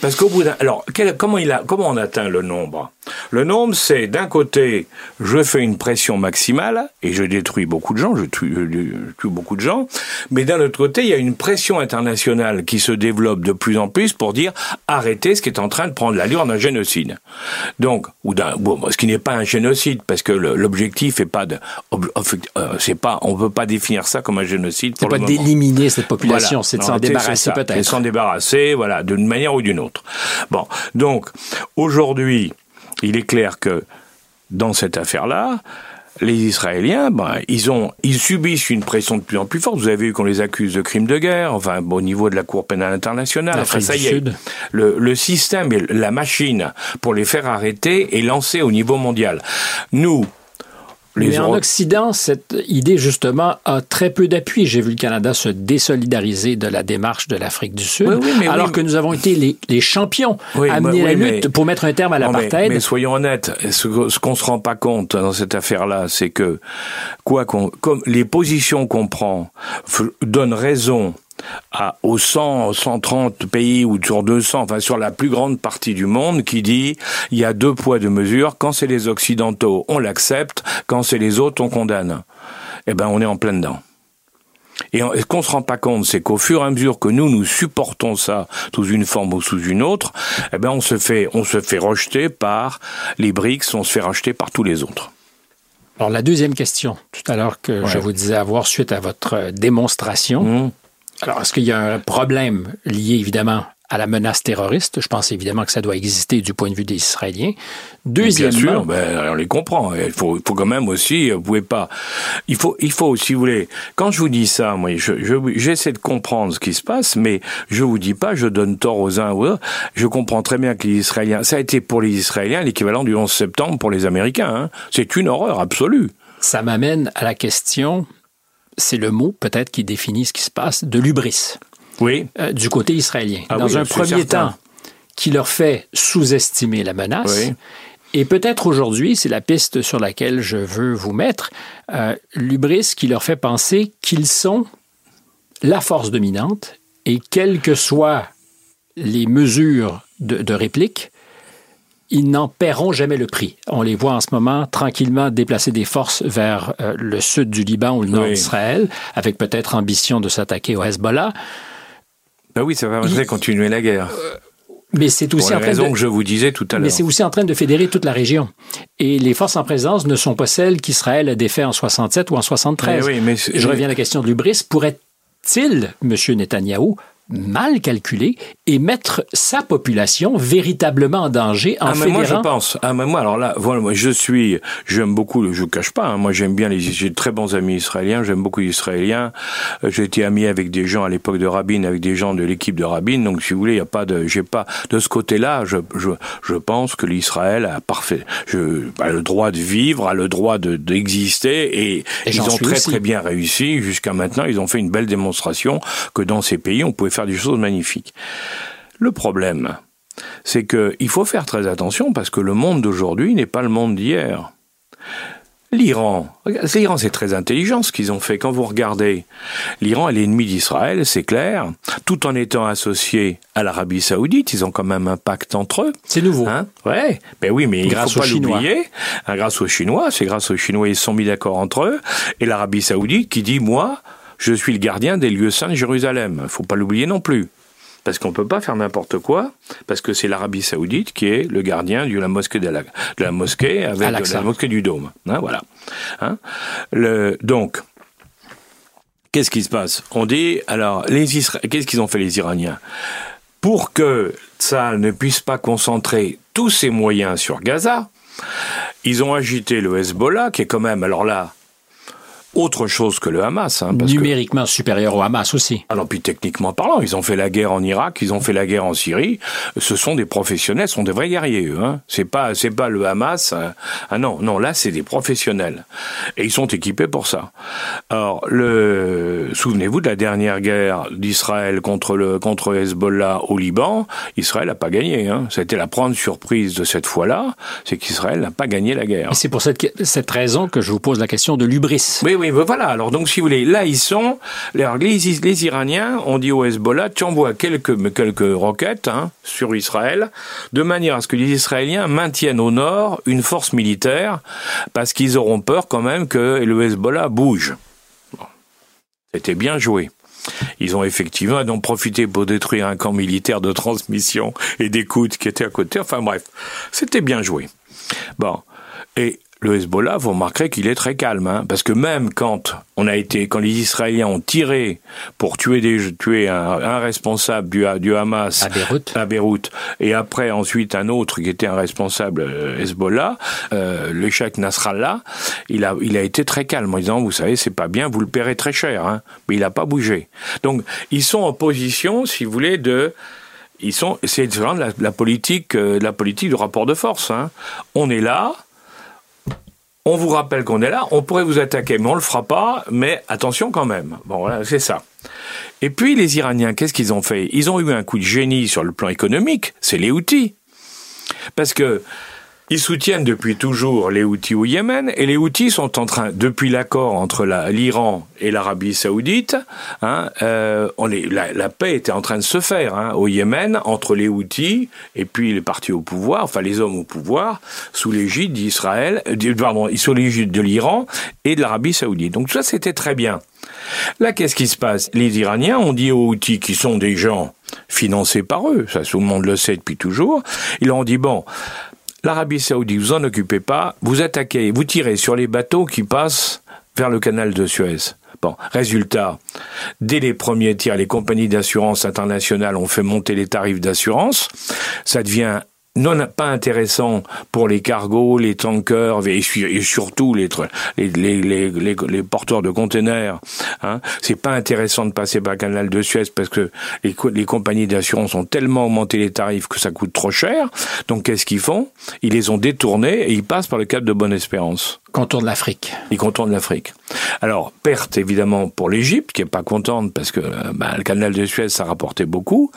Speaker 2: Parce qu'au bout d'un... Alors, comment, il a, comment on atteint le nombre? Le nombre, c'est d'un côté, je fais une pression maximale et je détruis beaucoup de gens, je tue, beaucoup de gens, mais d'un autre côté, il y a une pression internationale qui se développe de plus en plus pour dire arrêtez ce qui est en train de prendre l'allure d'un génocide. Donc, ou d'un, bon, ce qui n'est pas un génocide, parce que l'objectif est pas de, euh, c'est pas, on peut pas définir ça comme un génocide.
Speaker 3: C'est pas d'éliminer cette population, c'est de s'en débarrasser peut-être. C'est
Speaker 2: de s'en débarrasser, voilà, d'une manière ou d'une autre. Bon, donc aujourd'hui, il est clair que dans cette affaire-là, les Israéliens, ben, ils ont, ils subissent une pression de plus en plus forte. Vous avez vu qu'on les accuse de crimes de guerre, enfin, au niveau de la Cour pénale internationale.
Speaker 3: ça y est,
Speaker 2: le, le système et la machine pour les faire arrêter est lancée au niveau mondial. Nous,
Speaker 3: mais en Occident, cette idée, justement, a très peu d'appui. J'ai vu le Canada se désolidariser de la démarche de l'Afrique du Sud, alors que nous avons été les, champions à mener la lutte pour mettre un terme à l'apartheid.
Speaker 2: Mais, soyons honnêtes, ce, qu'on se rend pas compte dans cette affaire-là, c'est que, quoi qu'on, comme les positions qu'on prend donnent raison à, aux 100, 130 pays ou sur 200, enfin sur la plus grande partie du monde, qui dit il y a deux poids, deux mesures. Quand c'est les Occidentaux, on l'accepte. Quand c'est les autres, on condamne. Eh ben, on est en plein dedans. Et ce qu'on se rend pas compte, c'est qu'au fur et à mesure que nous nous supportons ça sous une forme ou sous une autre, eh ben on se fait on se fait rejeter par les BRICS, on se fait racheter par tous les autres.
Speaker 3: Alors la deuxième question, tout à l'heure que je vous disais avoir suite à votre démonstration, mmh. Alors, est-ce qu'il y a un problème lié évidemment à la menace terroriste? Je pense évidemment que ça doit exister du point de vue des Israéliens.
Speaker 2: Deuxièmement, bien sûr, ben, on les comprend. Il faut, il faut quand même aussi, vous pouvez pas. Il faut, il faut, si vous voulez. Quand je vous dis ça, moi, je, j'essaie de comprendre ce qui se passe, mais je vous dis pas, je donne tort aux uns ou aux autres. Je comprends très bien que les Israéliens, ça a été pour les Israéliens l'équivalent du 11 septembre pour les Américains. Hein. C'est une horreur absolue.
Speaker 3: Ça m'amène à la question c'est le mot peut-être qui définit ce qui se passe, de l'ubris.
Speaker 2: oui.
Speaker 3: euh, du côté israélien.
Speaker 2: Ah
Speaker 3: Dans
Speaker 2: oui,
Speaker 3: un premier
Speaker 2: certain.
Speaker 3: temps, qui leur fait sous-estimer la menace.
Speaker 2: Oui.
Speaker 3: Et peut-être aujourd'hui, c'est la piste sur laquelle je veux vous mettre, euh, l'ubris qui leur fait penser qu'ils sont la force dominante et quelles que soient les mesures de, de réplique, ils n'en paieront jamais le prix. On les voit en ce moment tranquillement déplacer des forces vers euh, le sud du Liban ou le nord
Speaker 2: Oui.
Speaker 3: d'Israël, avec peut-être ambition de s'attaquer au Hezbollah.
Speaker 2: Ben oui, ça de continuer la guerre.
Speaker 3: Mais c'est aussi en train de...
Speaker 2: que je vous disais tout à
Speaker 3: Mais
Speaker 2: l'heure.
Speaker 3: c'est aussi en train de fédérer toute la région. Et les forces en présence ne sont pas celles qu'Israël a défait en 67 ou en 73.
Speaker 2: Mais oui, mais
Speaker 3: Je reviens à la question de l'ubris. Pourrait-il, M. Netanyahou, mal calculer et mettre sa population véritablement en danger en
Speaker 2: Ah, mais moi, je pense. Ah, mais moi, alors là, voilà, moi, je suis, j'aime beaucoup, je vous cache pas, hein, moi, j'aime bien les, j'ai de très bons amis israéliens, j'aime beaucoup les Israéliens. Euh, J'ai été ami avec des gens à l'époque de Rabin, avec des gens de l'équipe de Rabin, donc, si vous voulez, il y a pas de, j'ai pas, de ce côté-là, je, je, je pense que l'Israël a parfait, je, a le droit de vivre, a le droit de, d'exister, et,
Speaker 3: Et
Speaker 2: ils ont très,
Speaker 3: aussi.
Speaker 2: très bien réussi. Jusqu'à maintenant, ils ont fait une belle démonstration que dans ces pays, on pouvait faire des choses magnifiques. Le problème, c'est que il faut faire très attention parce que le monde d'aujourd'hui n'est pas le monde d'hier. L'Iran, l'Iran c'est très intelligent ce qu'ils ont fait. Quand vous regardez, l'Iran est l'ennemi d'Israël, c'est clair, tout en étant associé à l'Arabie Saoudite, ils ont quand même un pacte entre eux.
Speaker 3: C'est nouveau.
Speaker 2: Hein? Ouais, ben oui, mais il
Speaker 3: Grâce
Speaker 2: faut
Speaker 3: aux
Speaker 2: pas
Speaker 3: Chinois.
Speaker 2: Hein, grâce aux Chinois, c'est grâce aux Chinois ils se sont mis d'accord entre eux et l'Arabie Saoudite qui dit moi, je suis le gardien des lieux saints de Jérusalem. Faut pas l'oublier non plus. Parce qu'on peut pas faire n'importe quoi, parce que c'est l'Arabie Saoudite qui est le gardien de la mosquée de la, de la mosquée avec la mosquée du Dôme. Hein, voilà. Hein le, donc, qu'est-ce qui se passe? On dit alors les Isra- qu'est-ce qu'ils ont fait les Iraniens? Pour que ça ne puisse pas concentrer tous ses moyens sur Gaza, ils ont agité le Hezbollah, qui est quand même, alors là, autre chose que le Hamas. Hein, parce que,
Speaker 3: Numériquement supérieur au Hamas aussi.
Speaker 2: alors puis techniquement parlant, ils ont fait la guerre en Irak, ils ont fait la guerre en Syrie. Ce sont des professionnels, ce sont des vrais guerriers. Eux, hein. C'est pas, c'est pas le Hamas. hein. Ah non, non, là c'est des professionnels et ils sont équipés pour ça. Alors le, souvenez-vous de la dernière guerre d'Israël contre le contre Hezbollah au Liban? Israël n'a pas gagné. Hein. C'était la grande surprise de cette fois-là, c'est qu'Israël n'a pas gagné la guerre.
Speaker 3: Et c'est pour cette, cette raison que je vous pose la question de l'ubris.
Speaker 2: Oui, oui, ben voilà. Alors, donc, si vous voulez, là, ils sont. Les, Iraniens ont dit au Hezbollah tu envoies quelques, quelques roquettes hein, sur Israël, de manière à ce que les Israéliens maintiennent au nord une force militaire, parce qu'ils auront peur quand même que le Hezbollah bouge. C'était bien joué. Ils ont effectivement donc profité pour détruire un camp militaire de transmission et d'écoute qui était à côté. Enfin bref, c'était bien joué. Bon. Et le Hezbollah, vous remarquerez qu'il est très calme, hein, parce que même quand on a été, quand les Israéliens ont tiré pour tuer des, tuer un, un responsable du, du Hamas
Speaker 3: À Beyrouth.
Speaker 2: à Beyrouth, et après ensuite un autre qui était un responsable euh, Hezbollah, euh, le cheikh Nasrallah, il a, il a été très calme en disant, vous savez, c'est pas bien, vous le paierez très cher, hein, mais il n'a pas bougé. Donc ils sont en position, si vous voulez, de ils sont, c'est la, la politique, euh, la politique du rapport de force. Hein. On est là, on vous rappelle qu'on est là, on pourrait vous attaquer, mais on le fera pas, mais attention quand même. Bon, voilà, c'est ça. Et puis les Iraniens, qu'est-ce qu'ils ont fait? Ils ont eu un coup de génie sur le plan économique, c'est les Houthis. Parce que ils soutiennent depuis toujours les Houthis au Yémen, et les Houthis sont en train, depuis l'accord entre l'Iran et l'Arabie Saoudite, hein, euh, on les- la, paix était en train de se faire hein, au Yémen entre les Houthis et puis les partis au pouvoir, enfin les hommes au pouvoir, sous l'égide d'Israël, euh, pardon, sous l'égide de l'Iran et de l'Arabie Saoudite. Donc ça c'était très bien. Là, qu'est-ce qui se passe? Les Iraniens ont dit aux Houthis, qui sont des gens financés par eux, ça tout le monde le sait depuis toujours, ils ont dit, bon, l'Arabie Saoudite, vous en occupez pas, vous attaquez, vous tirez sur les bateaux qui passent vers le canal de Suez. Bon, résultat, dès les premiers tirs, les compagnies d'assurance internationales ont fait monter les tarifs d'assurance. Ça devient non pas intéressant pour les cargos, les tankers et, su- et surtout les, porteurs de containers. Hein. C'est pas intéressant de passer par le canal de Suez parce que les, les compagnies d'assurance ont tellement augmenté les tarifs que ça coûte trop cher. Donc qu'est-ce qu'ils font? Ils les ont détournés et ils passent par le cap de Bonne-Espérance.
Speaker 3: Contour de l'Afrique.
Speaker 2: Ils contournent l'Afrique. Alors, perte évidemment pour l'Égypte, qui est pas contente parce que bah, le canal de Suez, ça rapportait beaucoup.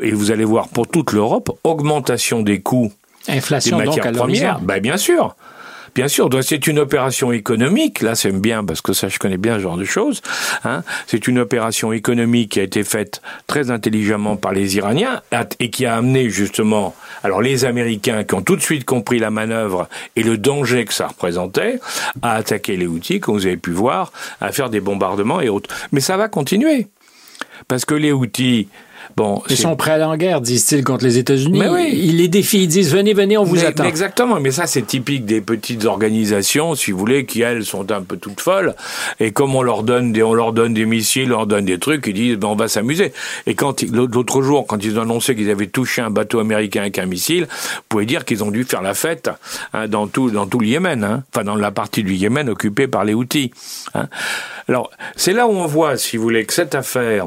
Speaker 2: Et vous allez voir pour toute l'Europe, augmentation des coûts
Speaker 3: Inflation
Speaker 2: des matières
Speaker 3: donc à
Speaker 2: premières. Ben, bien sûr. Bien sûr, c'est une opération économique. Là, c'est bien parce que ça, je connais bien ce genre de choses. Hein. C'est une opération économique qui a été faite très intelligemment par les Iraniens et qui a amené justement, alors les Américains qui ont tout de suite compris la manœuvre et le danger que ça représentait, à attaquer les outils, comme vous avez pu voir, à faire des bombardements et autres. Mais ça va continuer parce que les outils
Speaker 3: Bon, ils sont prêts à aller en guerre, disent-ils, contre les États-Unis.
Speaker 2: Mais oui.
Speaker 3: Ils les défient, ils disent venez, venez, on vous
Speaker 2: mais,
Speaker 3: attend.
Speaker 2: Mais exactement, mais ça c'est typique des petites organisations, si vous voulez, qui elles sont un peu toutes folles. Et comme on leur donne des, on leur donne des missiles, on leur donne des trucs, ils disent ben, on va s'amuser. Et quand l'autre jour, quand ils ont annoncé qu'ils avaient touché un bateau américain avec un missile, vous pouvez dire qu'ils ont dû faire la fête hein, dans tout dans tout le Yémen, hein, enfin dans la partie du Yémen occupée par les Houthis. Hein. Alors c'est là où on voit, si vous voulez, que cette affaire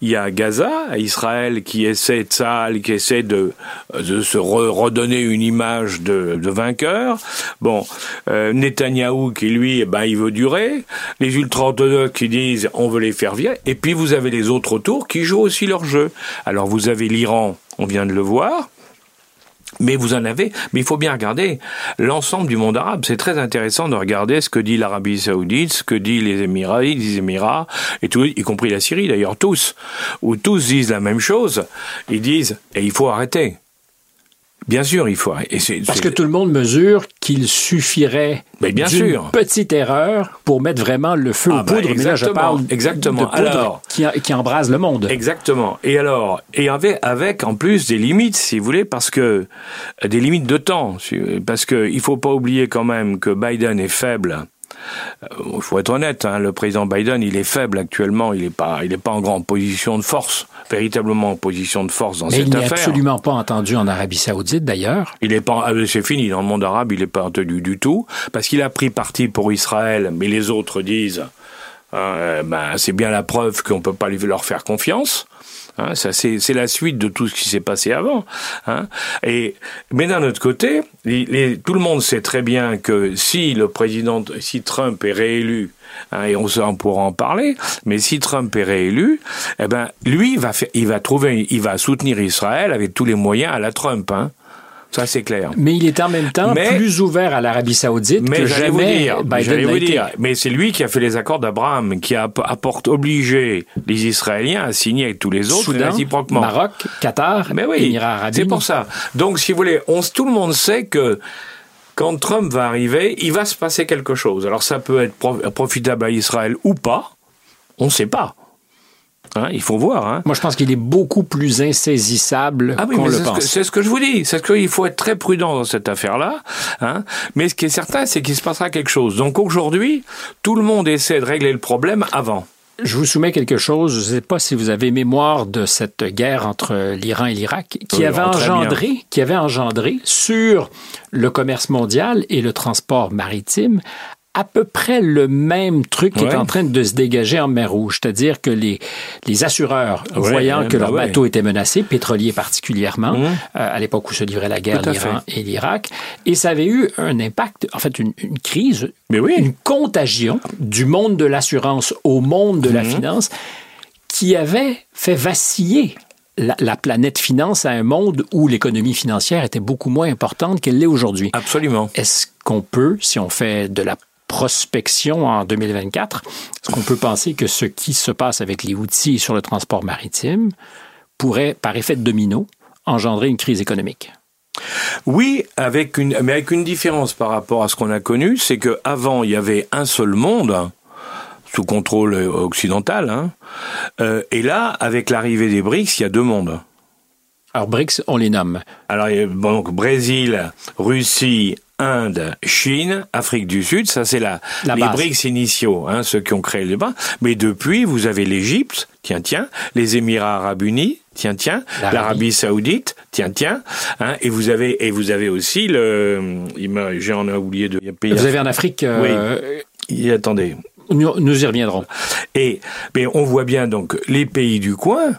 Speaker 2: il y a Gaza, Israël qui essaie de ça, qui essaie de, de se redonner une image de, de vainqueur. Bon, euh, Netanyahou qui lui, eh ben, il veut durer. Les ultra-orthodoxes qui disent on veut les faire virer. Et puis vous avez les autres autour qui jouent aussi leur jeu. Alors vous avez l'Iran, on vient de le voir. Mais vous en avez, mais il faut bien regarder l'ensemble du monde arabe. C'est très intéressant de regarder ce que dit l'Arabie Saoudite, ce que dit les Émirats, les Émirats, et tout, y compris la Syrie d'ailleurs, tous, où tous disent la même chose. Ils disent, et il faut arrêter. Bien sûr, il faut. Et
Speaker 3: Parce que tout le monde mesure qu'il suffirait
Speaker 2: bien
Speaker 3: d'une
Speaker 2: sûr.
Speaker 3: petite erreur pour mettre vraiment le feu
Speaker 2: Ah
Speaker 3: aux
Speaker 2: bah,
Speaker 3: poudres. Mais là, je
Speaker 2: exactement,
Speaker 3: parle
Speaker 2: exactement.
Speaker 3: de poudre
Speaker 2: Alors-
Speaker 3: qui, qui embrase le monde.
Speaker 2: Exactement. Et alors, et avec, avec en plus des limites, si vous voulez, parce que des limites de temps, parce que il faut pas oublier quand même que Biden est faible. Il faut être honnête, hein, le président Biden, il est faible actuellement, il n'est pas, il est pas en grande position de force, véritablement en position de force dans
Speaker 3: Mais
Speaker 2: cette
Speaker 3: il n'est
Speaker 2: affaire.
Speaker 3: absolument pas entendu en Arabie Saoudite, d'ailleurs.
Speaker 2: Il est pas, ah, c'est fini dans le monde arabe, il n'est pas entendu du tout, parce qu'il a pris parti pour Israël, mais les autres disent, euh, ben, c'est bien la preuve qu'on peut pas leur faire confiance. Hein, ça c'est la suite de tout ce qui s'est passé avant. Hein. Et mais d'un autre côté, les- les- tout le monde sait très bien que si le président, si Trump est réélu, hein, et on, on pourra en parler, mais si Trump est réélu, eh ben lui va faire, il va trouver, il va soutenir Israël avec tous les moyens à la Trump. Hein. Ça c'est clair.
Speaker 3: Mais il est en même temps
Speaker 2: Mais-
Speaker 3: plus ouvert à l'Arabie Saoudite
Speaker 2: Mais
Speaker 3: que
Speaker 2: j'allais vous
Speaker 3: jamais
Speaker 2: dire,
Speaker 3: Biden
Speaker 2: vous dire, mais c'est lui qui a fait les accords d'Abraham, qui a apporte obligé les Israéliens à signer avec tous les autres
Speaker 3: Soudan,
Speaker 2: réciproquement.
Speaker 3: Maroc, Qatar,
Speaker 2: Mais oui, c'est pour ça. Donc, si vous voulez, on, tout le monde sait que quand Trump va arriver, il va se passer quelque chose. Alors, ça peut être pro- profitable à Israël ou pas. On ne sait pas. Hein, il faut voir. Hein.
Speaker 3: Moi, je pense qu'il est beaucoup plus insaisissable
Speaker 2: Ah oui,
Speaker 3: qu'on le
Speaker 2: c'est ce, que,
Speaker 3: pense.
Speaker 2: c'est ce que je vous dis. C'est qu'il faut être très prudent dans cette affaire-là. Hein. Mais ce qui est certain, c'est qu'il se passera quelque chose. Donc aujourd'hui, tout le monde essaie de régler le problème avant.
Speaker 3: Je vous soumets quelque chose. Je ne sais pas si vous avez mémoire de cette guerre entre l'Iran et l'Irak qui
Speaker 2: Oui,
Speaker 3: avait
Speaker 2: oh,
Speaker 3: engendré, qui avait engendré sur le commerce mondial et le transport maritime à peu près le même truc qui est en train de se dégager en mer Rouge, c'est-à-dire que les, les assureurs,
Speaker 2: Ouais,
Speaker 3: voyant que
Speaker 2: bah
Speaker 3: leur
Speaker 2: ouais.
Speaker 3: bateau était menacé, pétrolier particulièrement, euh, à l'époque où se livrait la guerre, l'Iran et l'Irak, et ça avait eu un impact, en fait une, une crise,
Speaker 2: Mais oui.
Speaker 3: une contagion du monde de l'assurance au monde de la
Speaker 2: Mhm.
Speaker 3: finance qui avait fait vaciller la, la planète finance à un monde où l'économie financière était beaucoup moins importante qu'elle l'est aujourd'hui.
Speaker 2: Absolument.
Speaker 3: Est-ce qu'on peut, si on fait de la prospection en 2024, est-ce qu'on peut penser que ce qui se passe avec les outils sur le transport maritime pourrait, par effet de domino, engendrer une crise économique?
Speaker 2: Oui, avec une, mais avec une différence par rapport à ce qu'on a connu, c'est que avant il y avait un seul monde sous contrôle euh, occidental, hein, euh, et là, avec l'arrivée des BRICS, il y a deux mondes.
Speaker 3: Alors, BRICS, on les nomme.
Speaker 2: Alors, donc Brésil, Russie, Inde, Chine, Afrique du Sud, ça c'est la,
Speaker 3: La
Speaker 2: les. BRICS initiaux, hein, ceux qui ont créé le bas. Mais depuis, vous avez l'Égypte, tiens, tiens, les Émirats Arabes Unis, tiens, tiens,
Speaker 3: L'Arabie.
Speaker 2: Saoudite, tiens, tiens, hein, et vous avez et vous avez aussi le, j'en ai oublié de, pays-
Speaker 3: Vous avez en Afrique, euh,
Speaker 2: il- attendez,
Speaker 3: nous, nous y reviendrons.
Speaker 2: et mais on voit bien donc les pays du coin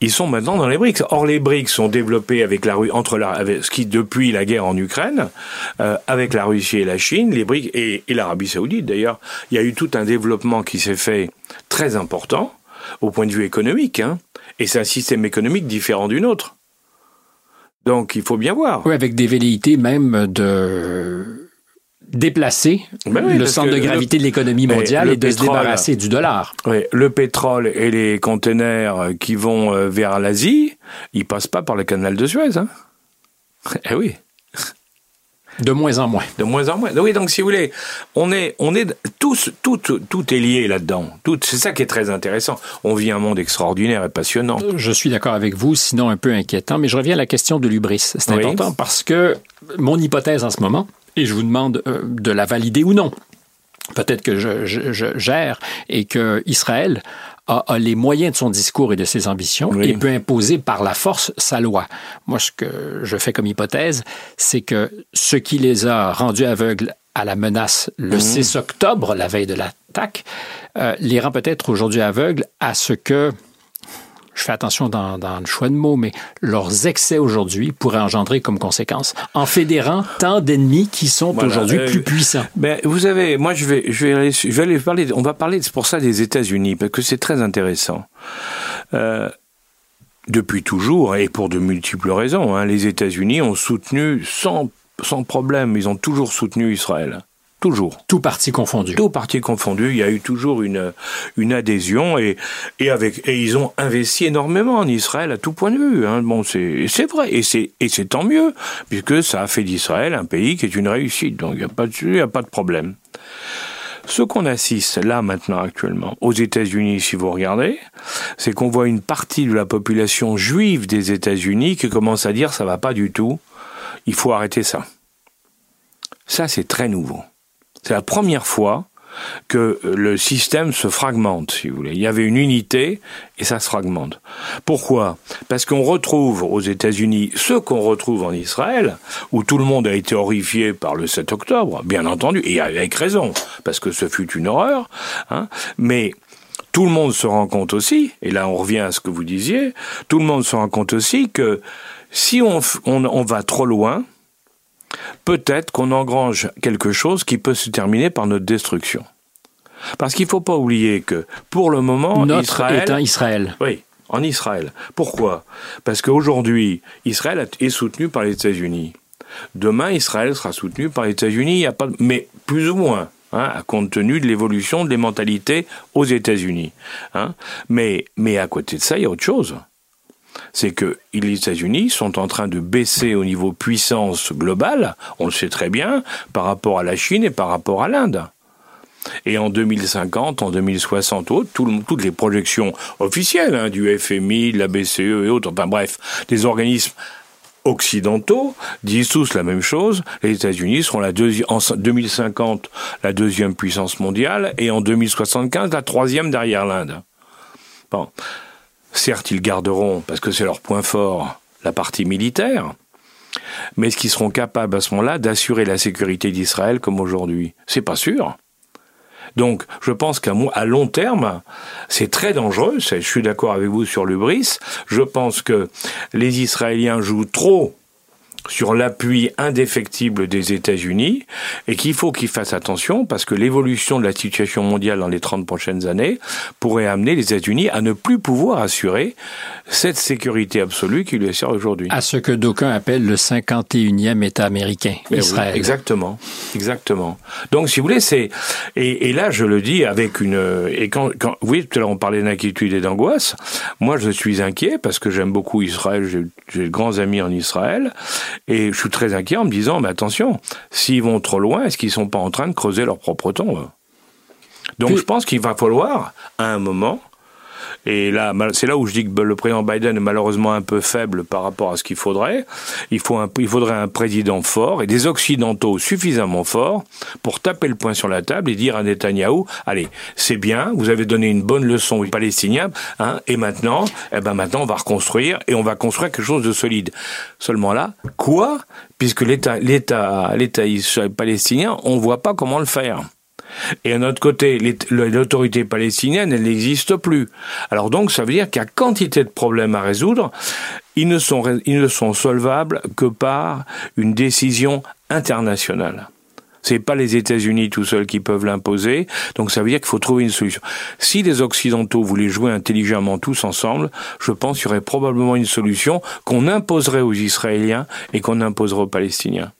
Speaker 2: ils sont maintenant dans les BRICS. Or, les BRICS sont développés avec la entre la, avec, ce qui depuis la guerre en Ukraine, euh, avec la Russie et la Chine, les BRICS et, et l'Arabie Saoudite d'ailleurs, il y a eu tout un développement qui s'est fait très important au point de vue économique, hein, et c'est un système économique différent d'une autre. Donc, il faut bien voir.
Speaker 3: Oui, avec des velléités même de déplacer ben le centre de gravité de l'économie mondiale et de se débarrasser du dollar.
Speaker 2: Oui, le pétrole et les conteneurs qui vont euh, vers l'Asie, ils passent pas par le canal de Suez. Hein eh oui.
Speaker 3: De moins en moins.
Speaker 2: De moins en moins. Oui, donc si vous voulez, on est, on est tous, tout, tout est lié là-dedans. Tout, c'est ça qui est très intéressant. On vit un monde extraordinaire et passionnant.
Speaker 3: Je suis d'accord avec vous, sinon un peu inquiétant, mais je reviens à la question de l'ubris. C'est important parce que mon hypothèse en ce moment, et je vous demande euh, de la valider ou non. Peut-être que je, je, gère et que Israël a, les moyens de son discours et de ses ambitions et peut imposer par la force sa loi. Moi, ce que je fais comme hypothèse, c'est que ce qui les a rendus aveugles à la menace le 6 mmh. octobre, la veille de l'attaque, euh, les rend peut-être aujourd'hui aveugles à ce que je fais attention dans, le choix de mots, mais leurs excès aujourd'hui pourraient engendrer comme conséquence, en fédérant tant d'ennemis qui sont aujourd'hui plus puissants.
Speaker 2: Ben, vous savez, moi je vais, je vais, aller, je vais aller parler, on va parler pour ça des États-Unis, parce que c'est très intéressant. Euh, depuis toujours, et pour de multiples raisons, hein, les États-Unis ont soutenu sans, sans problème, ils ont toujours soutenu Israël. Toujours.
Speaker 3: Tout parti confondu.
Speaker 2: Tout parti confondu. Il y a eu toujours une, une adhésion et, et avec, et ils ont investi énormément en Israël à tout point de vue. Hein. Bon, c'est, c'est vrai. Et c'est, et c'est tant mieux, puisque ça a fait d'Israël un pays qui est une réussite. Donc, il n'y a pas de, il y a pas de problème. Ce qu'on assiste là maintenant actuellement aux États-Unis, si vous regardez, c'est qu'on voit une partie de la population juive des États-Unis qui commence à dire ça va pas du tout, il faut arrêter ça. Ça, c'est très nouveau. C'est la première fois que le système se fragmente, si vous voulez. Il y avait une unité et ça se fragmente. Pourquoi? Parce qu'on retrouve aux États-Unis ce qu'on retrouve en Israël, où tout le monde a été horrifié par le 7 octobre, bien entendu, et avec raison, parce que ce fut une horreur, hein, mais tout le monde se rend compte aussi, et là on revient à ce que vous disiez, tout le monde se rend compte aussi que si on va trop loin, peut-être qu'on engrange quelque chose qui peut se terminer par notre destruction. Parce qu'il ne faut pas oublier que pour le moment,
Speaker 3: notre Israël, Israël.
Speaker 2: Oui, en Israël. Pourquoi? Parce qu'aujourd'hui, Israël est soutenu par les États-Unis. Demain, Israël sera soutenu par les États-Unis, a pas, mais plus ou moins. Hein, à compte tenu de l'évolution des mentalités aux États-Unis. Hein. Mais, mais à côté de ça, il y a autre chose c'est que les États-Unis sont en train de baisser au niveau puissance globale, on le sait très bien, par rapport à la Chine et par rapport à l'Inde. Et en 2050, en 2060, toutes les projections officielles hein, du FMI, de la BCE et autres, enfin bref, des organismes occidentaux disent tous la même chose. Les États-Unis seront la en 2050 la deuxième puissance mondiale et en 2075 la troisième derrière l'Inde. Bon. Certes, ils garderont, parce que c'est leur point fort, la partie militaire, mais est-ce qu'ils seront capables à ce moment-là d'assurer la sécurité d'Israël comme aujourd'hui? C'est pas sûr. Donc, je pense qu'à long terme, c'est très dangereux. Je suis d'accord avec vous sur le bris. Je pense que les Israéliens jouent trop sur l'appui indéfectible des États-Unis et qu'il faut qu'ils fassent attention parce que l'évolution de la situation mondiale dans les 30 prochaines années pourrait amener les États-Unis à ne plus pouvoir assurer cette sécurité absolue qui lui sert aujourd'hui.
Speaker 3: À ce que d'aucuns appellent le 51e État américain, Israël.
Speaker 2: exactement, exactement. Donc, si vous voulez, c'est et, et, là, je le dis avec une et quand, quand oui, tout à l'heure on parlait d'inquiétude et d'angoisse. Moi, je suis inquiet parce que j'aime beaucoup Israël. J'ai de grands amis en Israël et je suis très inquiet en me disant, mais attention, s'ils vont trop loin, est-ce qu'ils sont pas en train de creuser leur propre tombe? Donc je pense qu'il va falloir, à un moment, et là, c'est là où je dis que le président Biden est malheureusement un peu faible par rapport à ce qu'il faudrait. Il, faut il faudrait un président fort et des Occidentaux suffisamment forts pour taper le poing sur la table et dire à Netanyahou, allez, c'est bien, vous avez donné une bonne leçon aux Palestiniens, hein, et maintenant, eh ben maintenant on va reconstruire et on va construire quelque chose de solide. Seulement là, quoi? Puisque l'État, l'État, l'État palestinien, on voit pas comment le faire. Et à notre côté, l'autorité palestinienne, elle n'existe plus. Alors donc, ça veut dire qu'il y a quantité de problèmes à résoudre. Ils ne sont, ils ne sont solvables que par une décision internationale. C'est pas les États-Unis tout seuls qui peuvent l'imposer. Donc ça veut dire qu'il faut trouver une solution. Si les Occidentaux voulaient jouer intelligemment tous ensemble, je pense qu'il y aurait probablement une solution qu'on imposerait aux Israéliens et qu'on imposerait aux Palestiniens.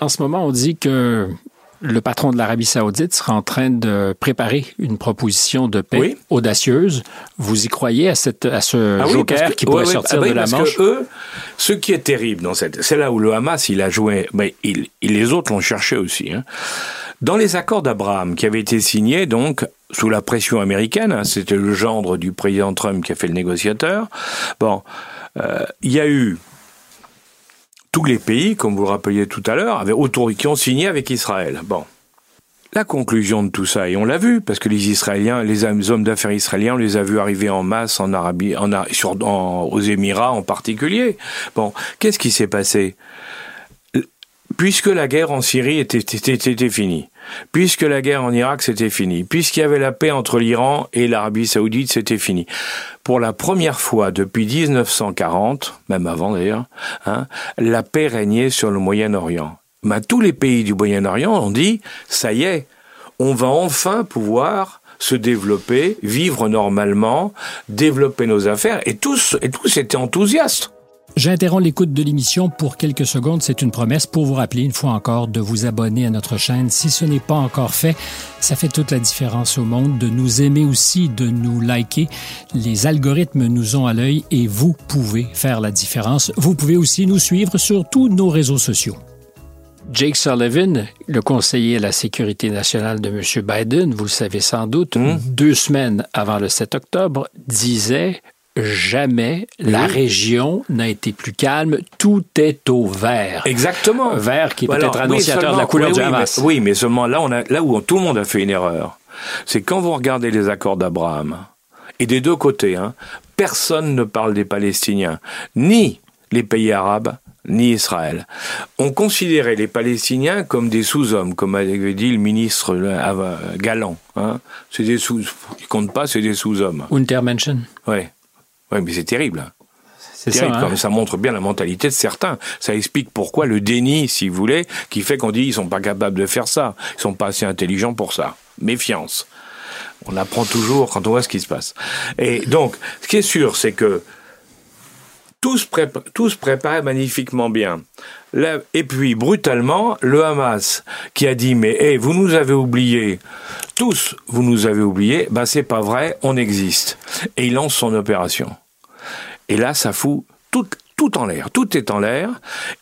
Speaker 3: En ce moment, on dit que le patron de l'Arabie saoudite sera en train de préparer une proposition de paix audacieuse. Vous y croyez à, cette, à ce ah joker qui pourrait sortir ah de la Manche?
Speaker 2: eux, Ce qui est terrible dans cette... C'est là où le Hamas, il a joué... Mais il, les autres l'ont cherché aussi. Hein. Dans les accords d'Abraham qui avaient été signés, donc, sous la pression américaine, hein, c'était le gendre du président Trump qui a fait le négociateur, bon, euh, il y a eu tous les pays, comme vous le rappeliez tout à l'heure, avaient autour, qui ont signé avec Israël. Bon. La conclusion de tout ça, et on l'a vu, parce que les Israéliens, les hommes d'affaires israéliens, on les a vus arriver en masse en Arabie, en, aux Émirats en particulier. Bon, qu'est-ce qui s'est passé? Puisque la guerre en Syrie était, était, était finie, puisque la guerre en Irak c'était fini, puisqu'il y avait la paix entre l'Iran et l'Arabie saoudite c'était fini. Pour la première fois depuis 1940, même avant d'ailleurs, hein, la paix régnait sur le Moyen-Orient. Mais tous les pays du Moyen-Orient ont dit, ça y est, on va enfin pouvoir se développer, vivre normalement, développer nos affaires, et tous, et tous étaient enthousiastes.
Speaker 3: J'interromps l'écoute de l'émission pour quelques secondes. C'est une promesse pour vous rappeler une fois encore de vous abonner à notre chaîne. Si ce n'est pas encore fait, ça fait toute la différence au monde. De nous aimer aussi, de nous liker. Les algorithmes nous ont à l'œil et vous pouvez faire la différence. Vous pouvez aussi nous suivre sur tous nos réseaux sociaux. Jake Sullivan, le conseiller à la sécurité nationale de M. Biden, vous le savez sans doute, hmm. deux semaines avant le 7 octobre, disait jamais la région n'a été plus calme. Tout est au vert.
Speaker 2: Exactement.
Speaker 3: Vert qui peut être annonciateur de la couleur
Speaker 2: du
Speaker 3: Hamas.
Speaker 2: oui, mais seulement là, on a, là où tout le monde a fait une erreur, c'est quand vous regardez les accords d'Abraham, et des deux côtés, hein, personne ne parle des Palestiniens, ni les pays arabes, ni Israël. On considérait les Palestiniens comme des sous-hommes, comme avait dit le ministre euh, Galant. Hein. C'est des sous, ils comptent pas, c'est des sous-hommes.
Speaker 3: Untermenschen.
Speaker 2: Ouais. Oui, mais c'est terrible. C'est terrible, ça, hein. ça montre bien la mentalité de certains. Ça explique pourquoi le déni, si vous voulez, qui fait qu'on dit ils sont pas capables de faire ça, ils sont pas assez intelligents pour ça. Méfiance. On apprend toujours quand on voit ce qui se passe. Et donc, ce qui est sûr, c'est que tout se, magnifiquement bien. et puis, brutalement, le Hamas qui a dit, mais hey, vous nous avez oubliés, tous vous nous avez oubliés, ben c'est pas vrai, on existe. Et il lance son opération. Et là, ça fout tout, tout en l'air, tout est en l'air.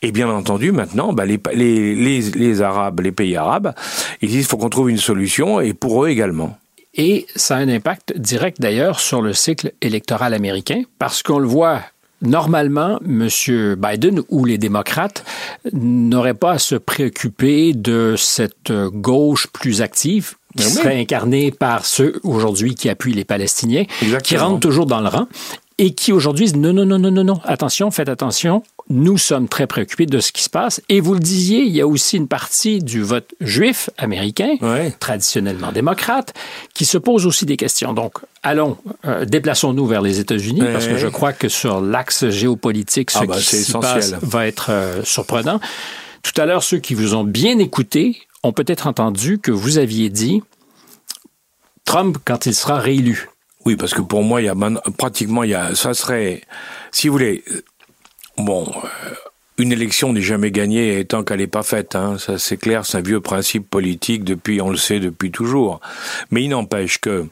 Speaker 2: Et bien entendu, maintenant, bah, les, les, les, Arabes, les pays arabes, ils disent qu'il faut qu'on trouve une solution, et pour eux également.
Speaker 3: Et ça a un impact direct d'ailleurs sur le cycle électoral américain, parce qu'on le voit normalement, M. Biden ou les démocrates n'auraient pas à se préoccuper de cette gauche plus active qui serait incarnée par ceux aujourd'hui qui appuient les Palestiniens, qui rentrent toujours dans le rang et qui aujourd'hui disent non, non, non, non, non, non, attention, faites attention, nous sommes très préoccupés de ce qui se passe. Et vous le disiez, il y a aussi une partie du vote juif américain, traditionnellement démocrate, qui se pose aussi des questions. Donc, allons, euh, déplaçons-nous vers les États-Unis, parce que je crois que sur l'axe géopolitique, ce ah bah, qui se passe va être euh, surprenant. Tout à l'heure, ceux qui vous ont bien écouté ont peut-être entendu que vous aviez dit Trump quand il sera réélu.
Speaker 2: Oui, parce que pour moi, il y a pratiquement, il y a, ça serait, si vous voulez, bon, euh, une élection n'est jamais gagnée tant qu'elle n'est pas faite. Hein, ça, c'est clair, c'est un vieux principe politique depuis, on le sait depuis toujours. Mais il n'empêche que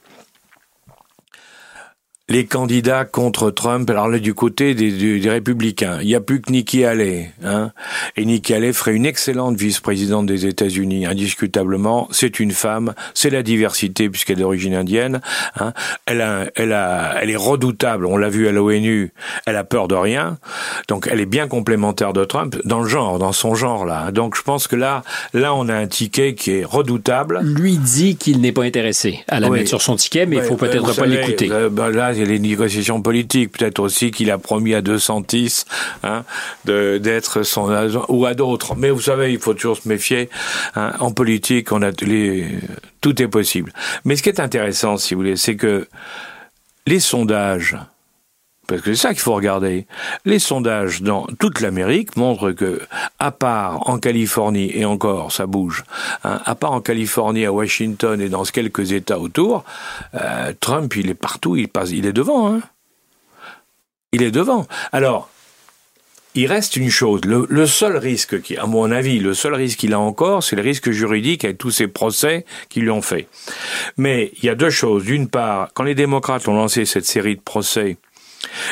Speaker 2: les candidats contre Trump, alors là du côté des, des, républicains, il n'y a plus que Nikki Haley, hein, et Nikki Haley ferait une excellente vice-présidente des États-Unis, indiscutablement. C'est une femme, c'est la diversité puisqu'elle est d'origine indienne. Hein. Elle, a, elle, a, elle est redoutable, on l'a vu à l'ONU. Elle a peur de rien, donc elle est bien complémentaire de Trump dans le genre, dans son genre là. Donc je pense que là, là on a un ticket qui est redoutable.
Speaker 3: Lui dit qu'il n'est pas intéressé à la mettre sur son ticket, mais il faut peut-être pas l'écouter.
Speaker 2: Euh, ben là, les négociations politiques. Peut-être aussi qu'il a promis à 210 hein, d'être son agent ou à d'autres. Mais vous savez, il faut toujours se méfier. Hein. En politique, on a les Tout est possible. Mais ce qui est intéressant, si vous voulez, c'est que les sondages, parce que c'est ça qu'il faut regarder. Les sondages dans toute l'Amérique montrent que, à part en Californie, et encore, ça bouge, hein, à part en Californie, à Washington et dans quelques États autour, euh, Trump, il est partout, il passe, il est devant. Hein. Il est devant. Alors, il reste une chose. Le, seul risque, qui, à mon avis, le seul risque qu'il a encore, c'est le risque juridique avec tous ces procès qu'ils lui ont fait. Mais il y a deux choses. D'une part, quand les démocrates ont lancé cette série de procès,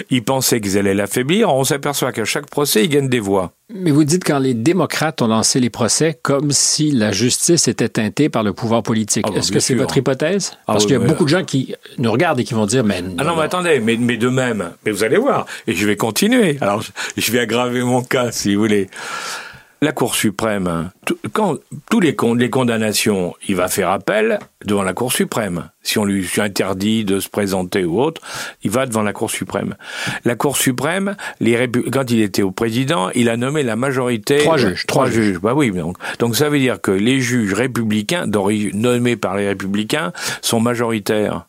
Speaker 2: ils pensaient qu'ils allaient l'affaiblir. On s'aperçoit qu'à chaque procès, ils gagnent des voix.
Speaker 3: Mais vous dites quand les démocrates ont lancé les procès comme si la justice était teintée par le pouvoir politique. Ah, Est-ce que c'est votre hypothèse? Ah, Parce qu'il y a beaucoup de gens qui nous regardent et qui vont dire, mais...
Speaker 2: Ah non, mais attendez, mais, mais de même, mais vous allez voir, et je vais continuer. Alors, je vais aggraver mon cas, si vous voulez la Cour suprême, quand tous les, les condamnations, il va faire appel devant la Cour suprême. Si on lui interdit de se présenter ou autre, il va devant la Cour suprême. La Cour suprême, les quand il était au président, il a nommé la majorité.
Speaker 3: Trois juges.
Speaker 2: Trois, juges. Bah oui, donc, donc ça veut dire que les juges républicains, nommés par les républicains, sont majoritaires.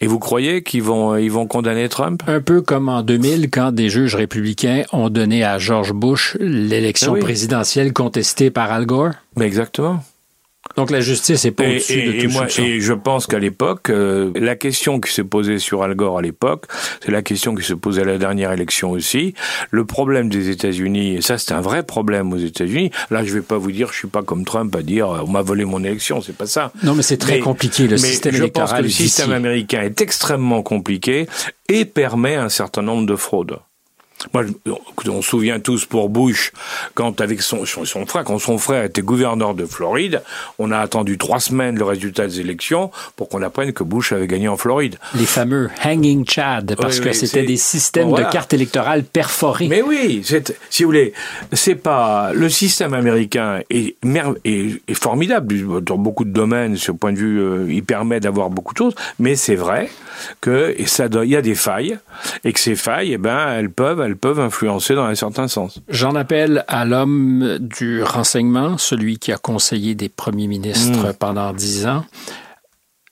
Speaker 2: Et vous croyez qu'ils vont, ils vont condamner Trump?
Speaker 3: Un peu comme en 2000, quand des juges républicains ont donné à George Bush l'élection ah présidentielle contestée par Al Gore.
Speaker 2: Mais exactement.
Speaker 3: Donc la justice est pas au-dessus de tout
Speaker 2: et moi, Et je pense qu'à l'époque, euh, la question qui s'est posée sur Al Gore à l'époque, c'est la question qui se posait à la dernière élection aussi. Le problème des États-Unis, et ça c'est un vrai problème aux États-Unis. Là, je vais pas vous dire, je suis pas comme Trump à dire, on m'a volé mon élection, c'est pas ça.
Speaker 3: Non, mais c'est très compliqué le système
Speaker 2: je
Speaker 3: électoral.
Speaker 2: Je pense que le système américain est extrêmement compliqué et permet un certain nombre de fraudes. Moi, on se souvient tous pour Bush, quand avec son, son, frère, quand son frère était gouverneur de Floride, on a attendu trois semaines le résultat des élections pour qu'on apprenne que Bush avait gagné en Floride.
Speaker 3: Les fameux hanging Chad, parce que c'était des systèmes de cartes électorales perforées.
Speaker 2: Mais oui, si vous voulez, c'est pas le système américain est, est, est, formidable dans beaucoup de domaines. Sur le point de vue, euh, il permet d'avoir beaucoup de choses, mais c'est vrai que et ça, il y a des failles et que ces failles, eh ben, elles peuvent elles peuvent influencer dans un certain sens.
Speaker 3: J'en appelle à l'homme du renseignement, celui qui a conseillé des premiers ministres hmm. pendant dix ans.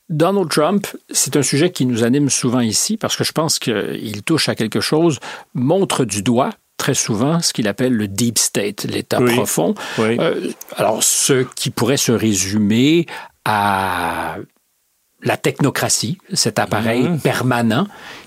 Speaker 3: Donald Trump, c'est un sujet qui nous anime souvent ici parce que je pense qu'il touche à quelque chose, montre du doigt très souvent ce qu'il appelle le deep state, l'état profond. Euh, alors, ce qui pourrait se résumer à la technocratie, cet appareil mmh. permanent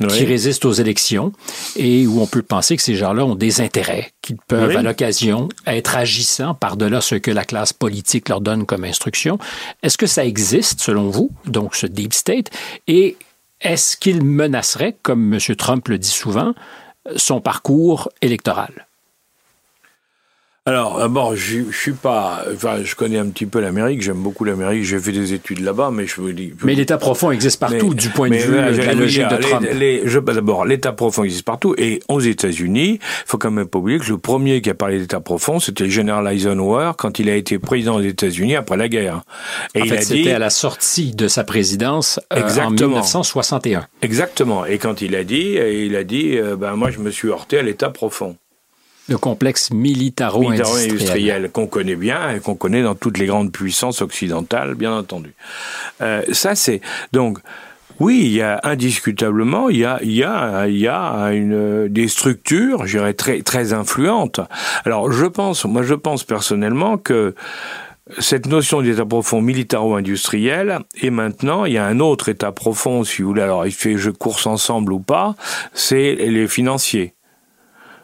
Speaker 3: qui résiste aux élections et où on peut penser que ces gens-là ont des intérêts, qu'ils peuvent à l'occasion être agissants par-delà ce que la classe politique leur donne comme instruction. Est-ce que ça existe selon vous, donc ce deep state, et est-ce qu'il menacerait, comme M. Trump le dit souvent, son parcours électoral?
Speaker 2: Alors, d'abord, je, suis pas. Enfin, je connais un petit peu l'Amérique, j'aime beaucoup l'Amérique, j'ai fait des études là-bas, mais je vous dis.
Speaker 3: Mais l'État profond existe partout, du point de vue de la logique de Trump.
Speaker 2: Les, D'abord, l'État profond existe partout, et aux États-Unis, il faut quand même pas oublier que le premier qui a parlé d'État profond, c'était le général Eisenhower quand il a été président des États-Unis après la guerre.
Speaker 3: Et en il fait, c'était à la sortie de sa présidence euh, en 1961.
Speaker 2: Exactement. Et quand il a dit, il a dit, euh, ben moi, je me suis heurté à l'État profond
Speaker 3: le complexe militaro-industriel
Speaker 2: qu'on connaît bien et qu'on connaît dans toutes les grandes puissances occidentales, bien entendu. Euh, ça, c'est donc. Oui, il y a indiscutablement, il y a, il y a, il y a une, des structures, je dirais très très influentes. Alors, je pense, moi, je pense personnellement que cette notion d'état profond militaro-industriel, et maintenant, il y a un autre état profond, si vous voulez, alors il fait je course ensemble ou pas, c'est les financiers.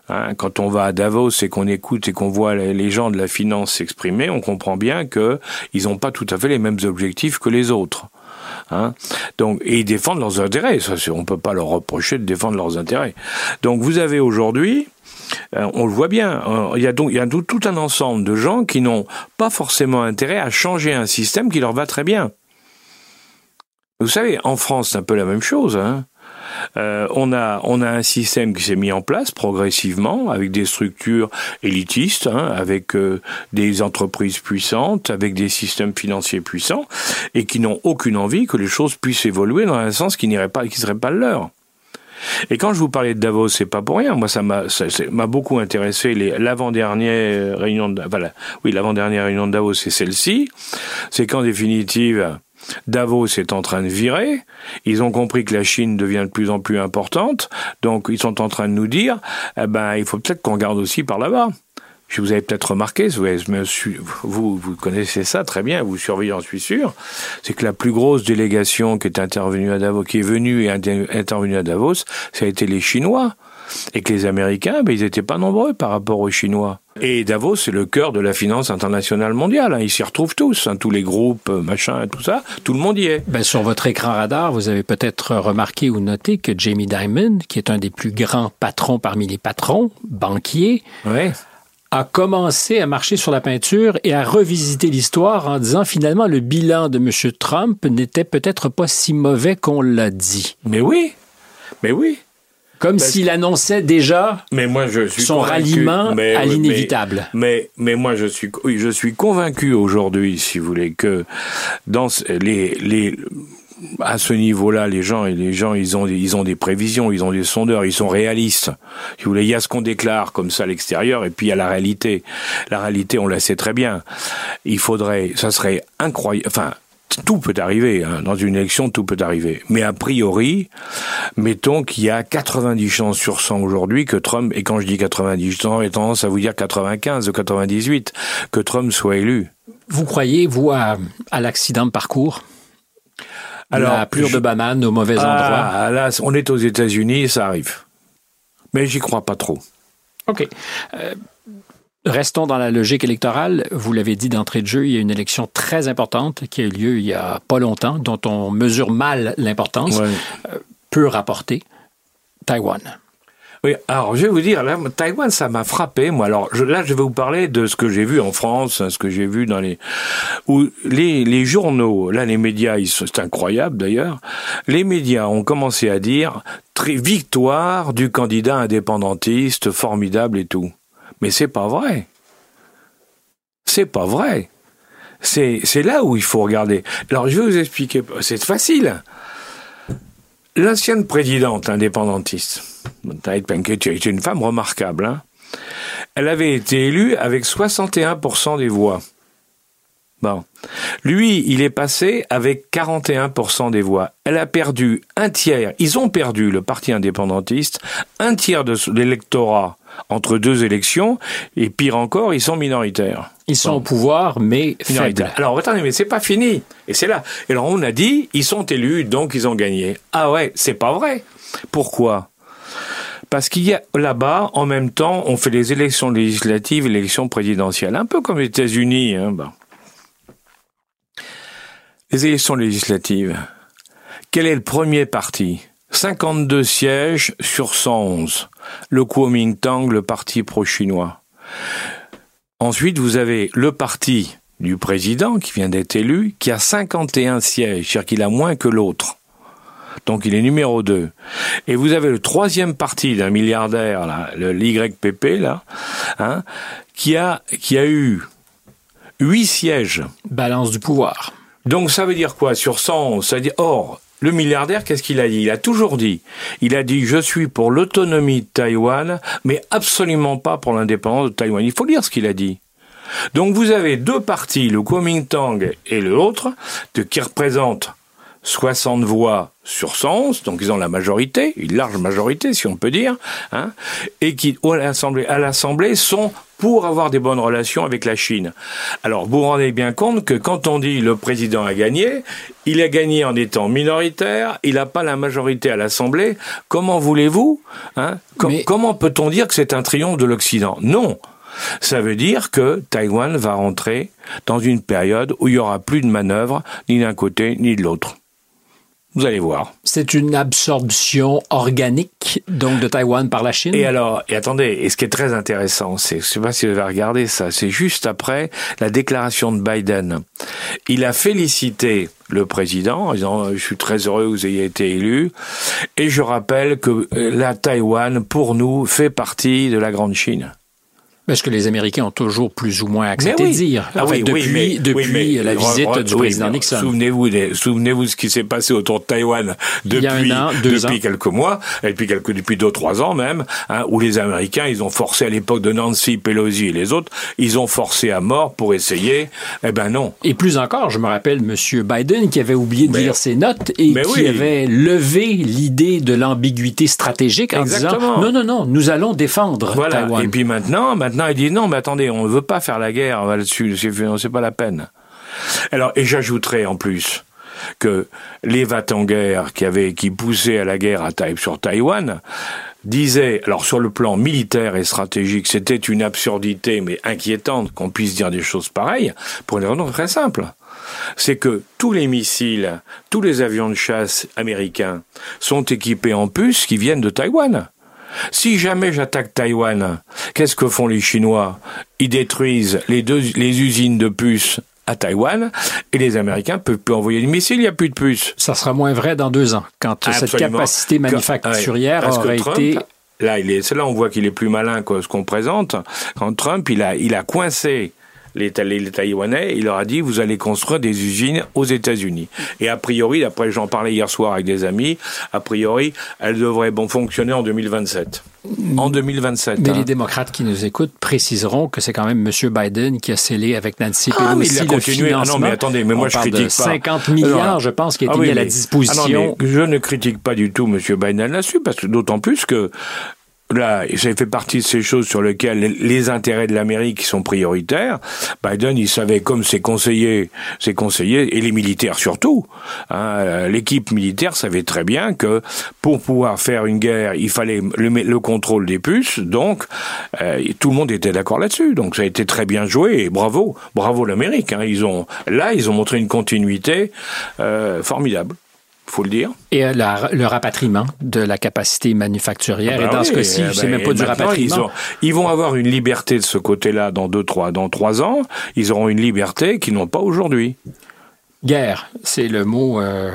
Speaker 2: Hein, quand on va à Davos et qu'on écoute et qu'on voit les gens de la finance s'exprimer, on comprend bien que ils n'ont pas tout à fait les mêmes objectifs que les autres. Hein. Donc, et ils défendent leurs intérêts. Ça, on ne peut pas leur reprocher de défendre leurs intérêts. Donc, vous avez aujourd'hui, euh, on le voit bien, euh, il y a donc il y a tout, tout un ensemble de gens qui n'ont pas forcément intérêt à changer un système qui leur va très bien. Vous savez, en France, c'est un peu la même chose. Hein. Euh, on, a, on a un système qui s'est mis en place progressivement avec des structures élitistes, hein, avec euh, des entreprises puissantes, avec des systèmes financiers puissants, et qui n'ont aucune envie que les choses puissent évoluer dans un sens qui n'irait pas, qui serait pas le leur. Et quand je vous parlais de Davos, c'est pas pour rien. Moi, ça m'a, m'a beaucoup intéressé. L'avant-dernière réunion, de, voilà, oui, l'avant-dernière réunion de Davos, c'est celle-ci. C'est qu'en définitive, Davos est en train de virer. Ils ont compris que la Chine devient de plus en plus importante. Donc, ils sont en train de nous dire, eh ben, il faut peut-être qu'on garde aussi par là-bas. Je vous avez peut-être remarqué, vous, vous connaissez ça très bien, vous surveillez, en suis sûr, c'est que la plus grosse délégation qui est intervenue à Davos, qui est venue et intervenue à Davos, ça a été les Chinois. Et que les Américains, ben, ils n'étaient pas nombreux par rapport aux Chinois. Et Davos, c'est le cœur de la finance internationale mondiale. Hein. Ils s'y retrouvent tous, hein. tous les groupes, euh, machin, et tout ça. Tout le monde y est.
Speaker 3: Ben, sur votre écran radar, vous avez peut-être remarqué ou noté que Jamie Dimon, qui est un des plus grands patrons parmi les patrons, banquier,
Speaker 2: ouais
Speaker 3: a commencé à marcher sur la peinture et à revisiter l'histoire en disant finalement le bilan de M. Trump n'était peut-être pas si mauvais qu'on l'a dit.
Speaker 2: Mais oui, mais oui.
Speaker 3: Comme s'il annonçait déjà
Speaker 2: mais moi je suis
Speaker 3: son ralliement à l'inévitable.
Speaker 2: Mais, mais, moi je suis, je suis convaincu aujourd'hui, si vous voulez, que dans les, les à ce niveau-là, les gens, les gens, ils ont, ils ont des prévisions, ils ont des sondeurs, ils sont réalistes. Si vous voulez, il y a ce qu'on déclare comme ça à l'extérieur, et puis il y a la réalité. La réalité, on la sait très bien. Il faudrait, ça serait incroyable. Enfin, tout peut arriver. Hein. Dans une élection, tout peut arriver. Mais a priori, mettons qu'il y a 90 chances sur 100 aujourd'hui que Trump, et quand je dis 90 chances, j'ai tendance à vous dire 95 ou 98, que Trump soit élu.
Speaker 3: Vous croyez, vous, à l'accident de parcours? Alors, la plure de banane au mauvais ah, endroit?
Speaker 2: Là, on est aux États-Unis, ça arrive. Mais j'y crois pas trop.
Speaker 3: OK. Euh, restons dans la logique électorale. Vous l'avez dit d'entrée de jeu, il y a une élection très importante qui a eu lieu il y a pas longtemps, dont on mesure mal l'importance. Euh, peut rapporter Taïwan.
Speaker 2: Oui, alors je vais vous dire, là, Taïwan, ça m'a frappé. Moi, alors là, je vais vous parler de ce que j'ai vu en France, hein, ce que j'ai vu dans les où les, les journaux, là, les médias, c'est incroyable d'ailleurs. Les médias ont commencé à dire victoire du candidat indépendantiste, formidable et tout. Mais c'est pas vrai. C'est pas vrai. C'est là où il faut regarder. Alors je vais vous expliquer. C'est facile. L'ancienne présidente indépendantiste, qui était une femme remarquable, hein, elle avait été élue avec 61% des voix. Bon. Lui, il est passé avec 41% des voix. Elle a perdu un tiers. Ils ont perdu, le parti indépendantiste, un tiers de l'électorat entre deux élections, et pire encore, ils sont minoritaires.
Speaker 3: Ils sont au pouvoir, mais faibles.
Speaker 2: Alors attendez, mais c'est pas fini. Et c'est là. Et alors on a dit, ils sont élus, donc ils ont gagné. Ah ouais, c'est pas vrai. Pourquoi? Parce qu'il y a là-bas, en même temps, on fait les élections législatives élections présidentielles, un peu comme les États-Unis. Hein, Les élections législatives. Quel est le premier parti? 52 sièges sur 111. Le Kuomintang, le parti pro-chinois. Ensuite, vous avez le parti du président qui vient d'être élu, qui a 51 sièges, c'est-à-dire qu'il a moins que l'autre. Donc il est numéro 2. Et vous avez le troisième parti d'un milliardaire, là, le l'YPP, là, hein, qui a, qui a eu 8 sièges.
Speaker 3: Balance du pouvoir.
Speaker 2: Donc ça veut dire quoi Sur 100, ça veut dire, or, le milliardaire, qu'est-ce qu'il a dit? Il a toujours dit, il a dit, je suis pour l'autonomie de Taïwan, mais absolument pas pour l'indépendance de Taïwan. Il faut lire ce qu'il a dit. Donc vous avez deux partis, le Kuomintang et l'autre, qui représentent 60 voix sur 111, donc ils ont la majorité, une large majorité si on peut dire, hein, et qui à à l'Assemblée sont pour avoir des bonnes relations avec la Chine. Alors vous vous rendez bien compte que quand on dit le président a gagné, il a gagné en étant minoritaire, il n'a pas la majorité à l'Assemblée. Comment voulez-vous hein, Comment peut-on dire que c'est un triomphe de l'Occident? Non. Ça veut dire que Taïwan va rentrer dans une période où il n'y aura plus de manœuvre ni d'un côté ni de l'autre. Vous allez voir.
Speaker 3: C'est une absorption organique donc de Taïwan par la Chine?
Speaker 2: Et alors, et attendez, et ce qui est très intéressant, c'est, je sais pas si vous avez regardé ça, c'est juste après la déclaration de Biden. Il a félicité le président en disant je suis très heureux que vous ayez été élu et je rappelle que euh, la Taïwan pour nous fait partie de la grande Chine.
Speaker 3: Parce que les Américains ont toujours plus ou moins accepté
Speaker 2: oui.
Speaker 3: de dire?
Speaker 2: Ah
Speaker 3: fait,
Speaker 2: oui,
Speaker 3: depuis
Speaker 2: mais-
Speaker 3: depuis
Speaker 2: mais-
Speaker 3: la visite
Speaker 2: re- re-
Speaker 3: du président Nixon.
Speaker 2: Souvenez-vous, de ce qui s'est passé autour de Taïwan depuis,
Speaker 3: an,
Speaker 2: depuis quelques mois, et depuis quelques, depuis deux, trois ans même, hein, où les Américains, ils ont forcé à l'époque de Nancy Pelosi et les autres, ils ont forcé à mort pour essayer. Eh ben non.
Speaker 3: Et plus encore, je me rappelle M. Biden qui avait oublié de
Speaker 2: Mais-
Speaker 3: lire ses notes et qui avait levé l'idée de l'ambiguïté stratégique en
Speaker 2: Exactement.
Speaker 3: disant non, non, non, nous allons défendre
Speaker 2: Voilà.
Speaker 3: Taïwan.
Speaker 2: Et puis maintenant, maintenant, il dit non, mais attendez, on ne veut pas faire la guerre là-dessus, c'est c'est pas la peine. Alors, et j'ajouterai en plus que les va-t-en-guerre qui avaient, qui poussaient à la guerre à sur Taïwan, disaient, alors sur le plan militaire et stratégique, c'était une absurdité, mais inquiétante qu'on puisse dire des choses pareilles, pour une raison très simple. C'est que tous les missiles, tous les avions de chasse américains sont équipés en puces qui viennent de Taïwan. Si jamais j'attaque Taïwan, qu'est-ce que font les Chinois? Ils détruisent les, deux, les usines de puces à Taïwan et les Américains peuvent plus envoyer de missiles, il n'y a plus de puces.
Speaker 3: Ça sera moins vrai dans deux ans, quand cette capacité manufacturière
Speaker 2: Parce que
Speaker 3: aurait
Speaker 2: Trump,
Speaker 3: été...
Speaker 2: Là, il est, là on voit qu'il est plus malin que ce qu'on présente. Quand Trump, il a, il a coincé les, Ta- les Taïwanais, il leur a dit vous allez construire des usines aux États-Unis. Et a priori, d'après j'en parlais hier soir avec des amis, a priori, elles devraient bon fonctionner en 2027. En 2027.
Speaker 3: Mais
Speaker 2: hein.
Speaker 3: les démocrates qui nous écoutent préciseront que c'est quand même M. Biden qui a scellé avec Nancy
Speaker 2: Ah, mais
Speaker 3: Pelosi
Speaker 2: il a continué. Ah non, mais attendez, mais moi
Speaker 3: On
Speaker 2: je
Speaker 3: parle
Speaker 2: critique
Speaker 3: de
Speaker 2: pas.
Speaker 3: 50 milliards, je pense, qui a été
Speaker 2: ah
Speaker 3: mis à la disposition.
Speaker 2: Ah non, mais je ne critique pas du tout M. Biden là-dessus, parce que d'autant plus que là, ça fait partie de ces choses sur lesquelles les intérêts de l'Amérique sont prioritaires. Biden, il savait, comme ses conseillers, ses conseillers et les militaires surtout, hein, l'équipe militaire savait très bien que pour pouvoir faire une guerre, il fallait le, le contrôle des puces. Donc, euh, tout le monde était d'accord là-dessus. Donc, ça a été très bien joué. Et bravo, bravo l'Amérique. Hein. Ils ont là, ils ont montré une continuité euh, formidable faut le dire.
Speaker 3: Et euh, la- le rapatriement de la capacité manufacturière.
Speaker 2: Ah bah
Speaker 3: et dans
Speaker 2: oui,
Speaker 3: ce cas-ci,
Speaker 2: eh
Speaker 3: c'est
Speaker 2: ben,
Speaker 3: même pas
Speaker 2: et
Speaker 3: du rapatriement.
Speaker 2: Ils, ont- ils vont avoir une liberté de ce côté-là dans deux, trois, dans trois ans. Ils auront une liberté qu'ils n'ont pas aujourd'hui.
Speaker 3: Guerre, c'est le mot euh,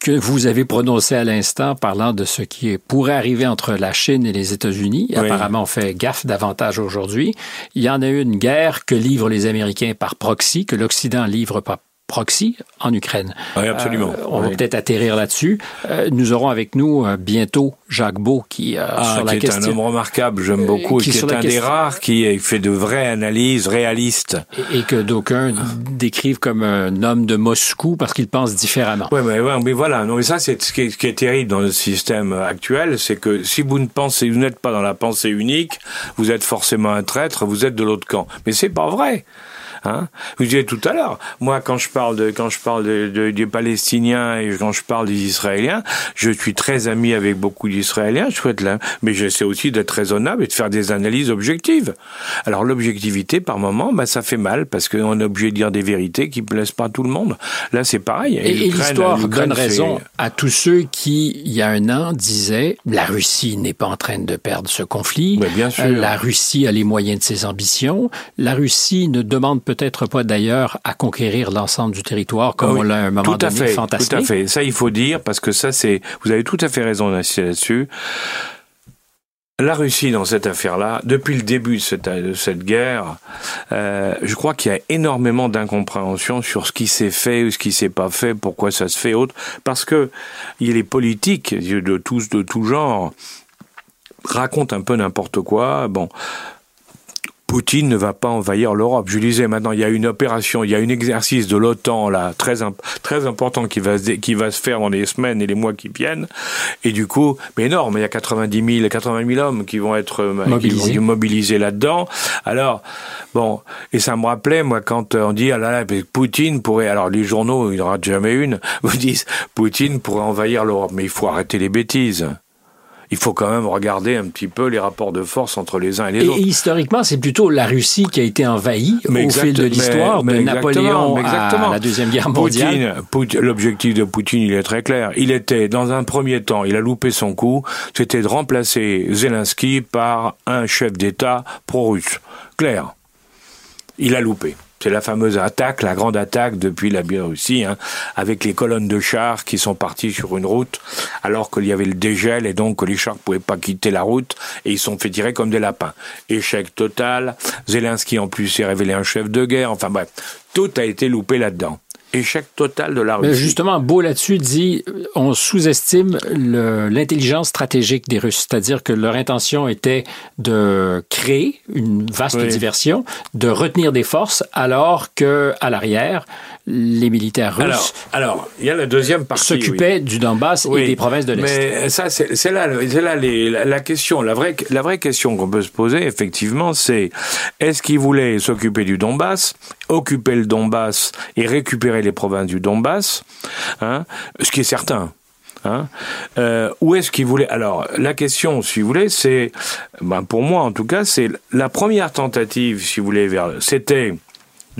Speaker 3: que vous avez prononcé à l'instant parlant de ce qui pourrait arriver entre la Chine et les États-Unis.
Speaker 2: Oui.
Speaker 3: Apparemment, on fait gaffe davantage aujourd'hui. Il y en a eu une guerre que livrent les Américains par proxy, que l'Occident livre par proxy en Ukraine.
Speaker 2: Oui, absolument.
Speaker 3: Euh, on va
Speaker 2: Oui.
Speaker 3: peut-être atterrir là-dessus. Euh, nous aurons avec nous euh, bientôt Jacques Beau qui,
Speaker 2: Ah,
Speaker 3: sur la
Speaker 2: qui est
Speaker 3: question...
Speaker 2: un homme remarquable, j'aime beaucoup,
Speaker 3: qui
Speaker 2: qui est un des rares qui fait de vraies analyses réalistes.
Speaker 3: et, et que d'aucuns décrivent comme un homme de Moscou parce qu'il pense différemment.
Speaker 2: Ouais, mais, ouais, mais voilà. Non, mais ça, c'est ce qui est, ce qui est terrible dans le système actuel, c'est que si vous ne pensez, vous n'êtes pas dans la pensée unique, vous êtes forcément un traître, vous êtes de l'autre camp. Mais c'est pas vrai. Hein vous disiez tout à l'heure, moi quand je parle de quand je parle de, de- des Palestiniens et quand je parle des Israéliens, je suis très ami avec beaucoup d'Israéliens, je souhaite là, mais j'essaie aussi d'être raisonnable et de faire des analyses objectives. Alors l'objectivité par moment, bah ça fait mal parce qu'on est obligé de dire des vérités qui plaisent pas à tout le monde. Là c'est pareil.
Speaker 3: Et, et l'histoire donne raison à tous ceux qui, il y a un an, disaient la Russie n'est pas en train de perdre ce conflit.
Speaker 2: Mais bien sûr.
Speaker 3: Euh, La Russie a les moyens de ses ambitions. La Russie ne demande peut-être pas d'ailleurs à conquérir l'ensemble du territoire comme
Speaker 2: Ah oui,
Speaker 3: on l'a à un moment
Speaker 2: tout à
Speaker 3: donné
Speaker 2: fait,
Speaker 3: fantasmé.
Speaker 2: Tout à fait. Ça, il faut dire parce que ça, c'est. Vous avez tout à fait raison d'insister là-dessus. La Russie, dans cette affaire-là, depuis le début de cette, de cette guerre, euh, je crois qu'il y a énormément d'incompréhension sur ce qui s'est fait ou ce qui s'est pas fait, pourquoi ça se fait, autre, parce que les politiques de tous, de tout genre, racontent un peu n'importe quoi. Bon, Poutine ne va pas envahir l'Europe. Je disais maintenant, il y a une opération, il y a un exercice de l'OTAN là très imp- très important qui va se qui va se faire dans les semaines et les mois qui viennent. Et du coup, mais énorme, il y a 90 000, 80 000 hommes qui vont être euh,
Speaker 3: Mobilisés.
Speaker 2: là-dedans. Alors bon, et ça me rappelait moi quand euh, on dit ah là là, Poutine pourrait. Alors les journaux, il n'y en aura jamais une, vous disent Poutine pourrait envahir l'Europe, mais il faut arrêter les bêtises. Il faut quand même regarder un petit peu les rapports de force entre les uns et les
Speaker 3: Et,
Speaker 2: autres.
Speaker 3: et historiquement, c'est plutôt la Russie qui a été envahie
Speaker 2: Mais
Speaker 3: au fil de l'histoire, de Napoléon
Speaker 2: mais
Speaker 3: à la Deuxième Guerre mondiale.
Speaker 2: L'objectif de Poutine, il est très clair. Il était, dans un premier temps, il a loupé son coup, c'était de remplacer Zelensky par un chef d'État pro-russe. Clair. Il a loupé. C'est la fameuse attaque, la grande attaque depuis la Biélorussie, hein, avec les colonnes de chars qui sont partis sur une route, alors qu'il y avait le dégel et donc que les chars ne pouvaient pas quitter la route et ils sont fait tirer comme des lapins. Échec total. Zelensky en plus s'est révélé un chef de guerre. Enfin bref, tout a été loupé là-dedans échec total de la Russie.
Speaker 3: Mais justement, Beau là-dessus dit on sous-estime l'intelligence stratégique des Russes, c'est-à-dire que leur intention était de créer une vaste diversion, de retenir des forces, alors que à l'arrière, les militaires russes.
Speaker 2: Alors, il y a la deuxième partie.
Speaker 3: S'occupaient du Donbass et des provinces de l'Est.
Speaker 2: Mais ça, c'est là, là les, la, question. La vraie, la vraie question qu'on peut se poser, effectivement, c'est est-ce qu'ils voulaient s'occuper du Donbass, occuper le Donbass et récupérer les provinces du Donbass, hein, ce qui est certain. Hein, euh, où est-ce qu'ils voulaient Alors, la question, si vous voulez, c'est, ben pour moi en tout cas, c'est la première tentative, si vous voulez, vers, c'était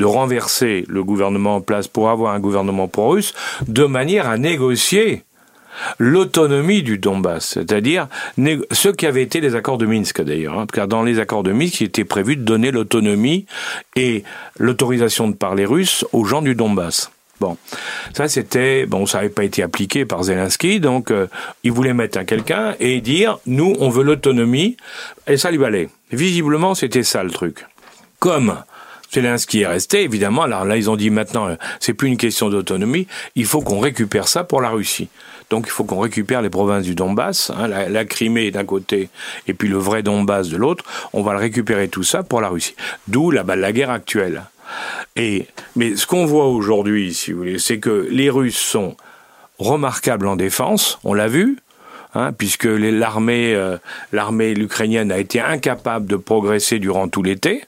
Speaker 2: de renverser le gouvernement en place pour avoir un gouvernement pro-russe, de manière à négocier l'autonomie du Donbass, c'est-à-dire ce qui avait été les accords de Minsk d'ailleurs, hein, car dans les accords de Minsk, il était prévu de donner l'autonomie et l'autorisation de parler russe aux gens du Donbass. Bon, ça c'était bon, ça n'avait pas été appliqué par Zelensky, donc euh, il voulait mettre un quelqu'un et dire nous on veut l'autonomie et ça lui allait. Visiblement c'était ça le truc. Comme Zelensky est resté, évidemment. Alors là, ils ont dit maintenant, euh, c'est plus une question d'autonomie. Il faut qu'on récupère ça pour la Russie. Donc il faut qu'on récupère les provinces du Donbass, hein, la, Crimée d'un côté et puis le vrai Donbass de l'autre. On va le récupérer tout ça pour la Russie. D'où la, la guerre actuelle. Et mais ce qu'on voit aujourd'hui, si vous voulez, c'est que les Russes sont remarquables en défense. On l'a vu. Hein, puisque l'armée, euh, l'armée ukrainienne a été incapable de progresser durant tout l'été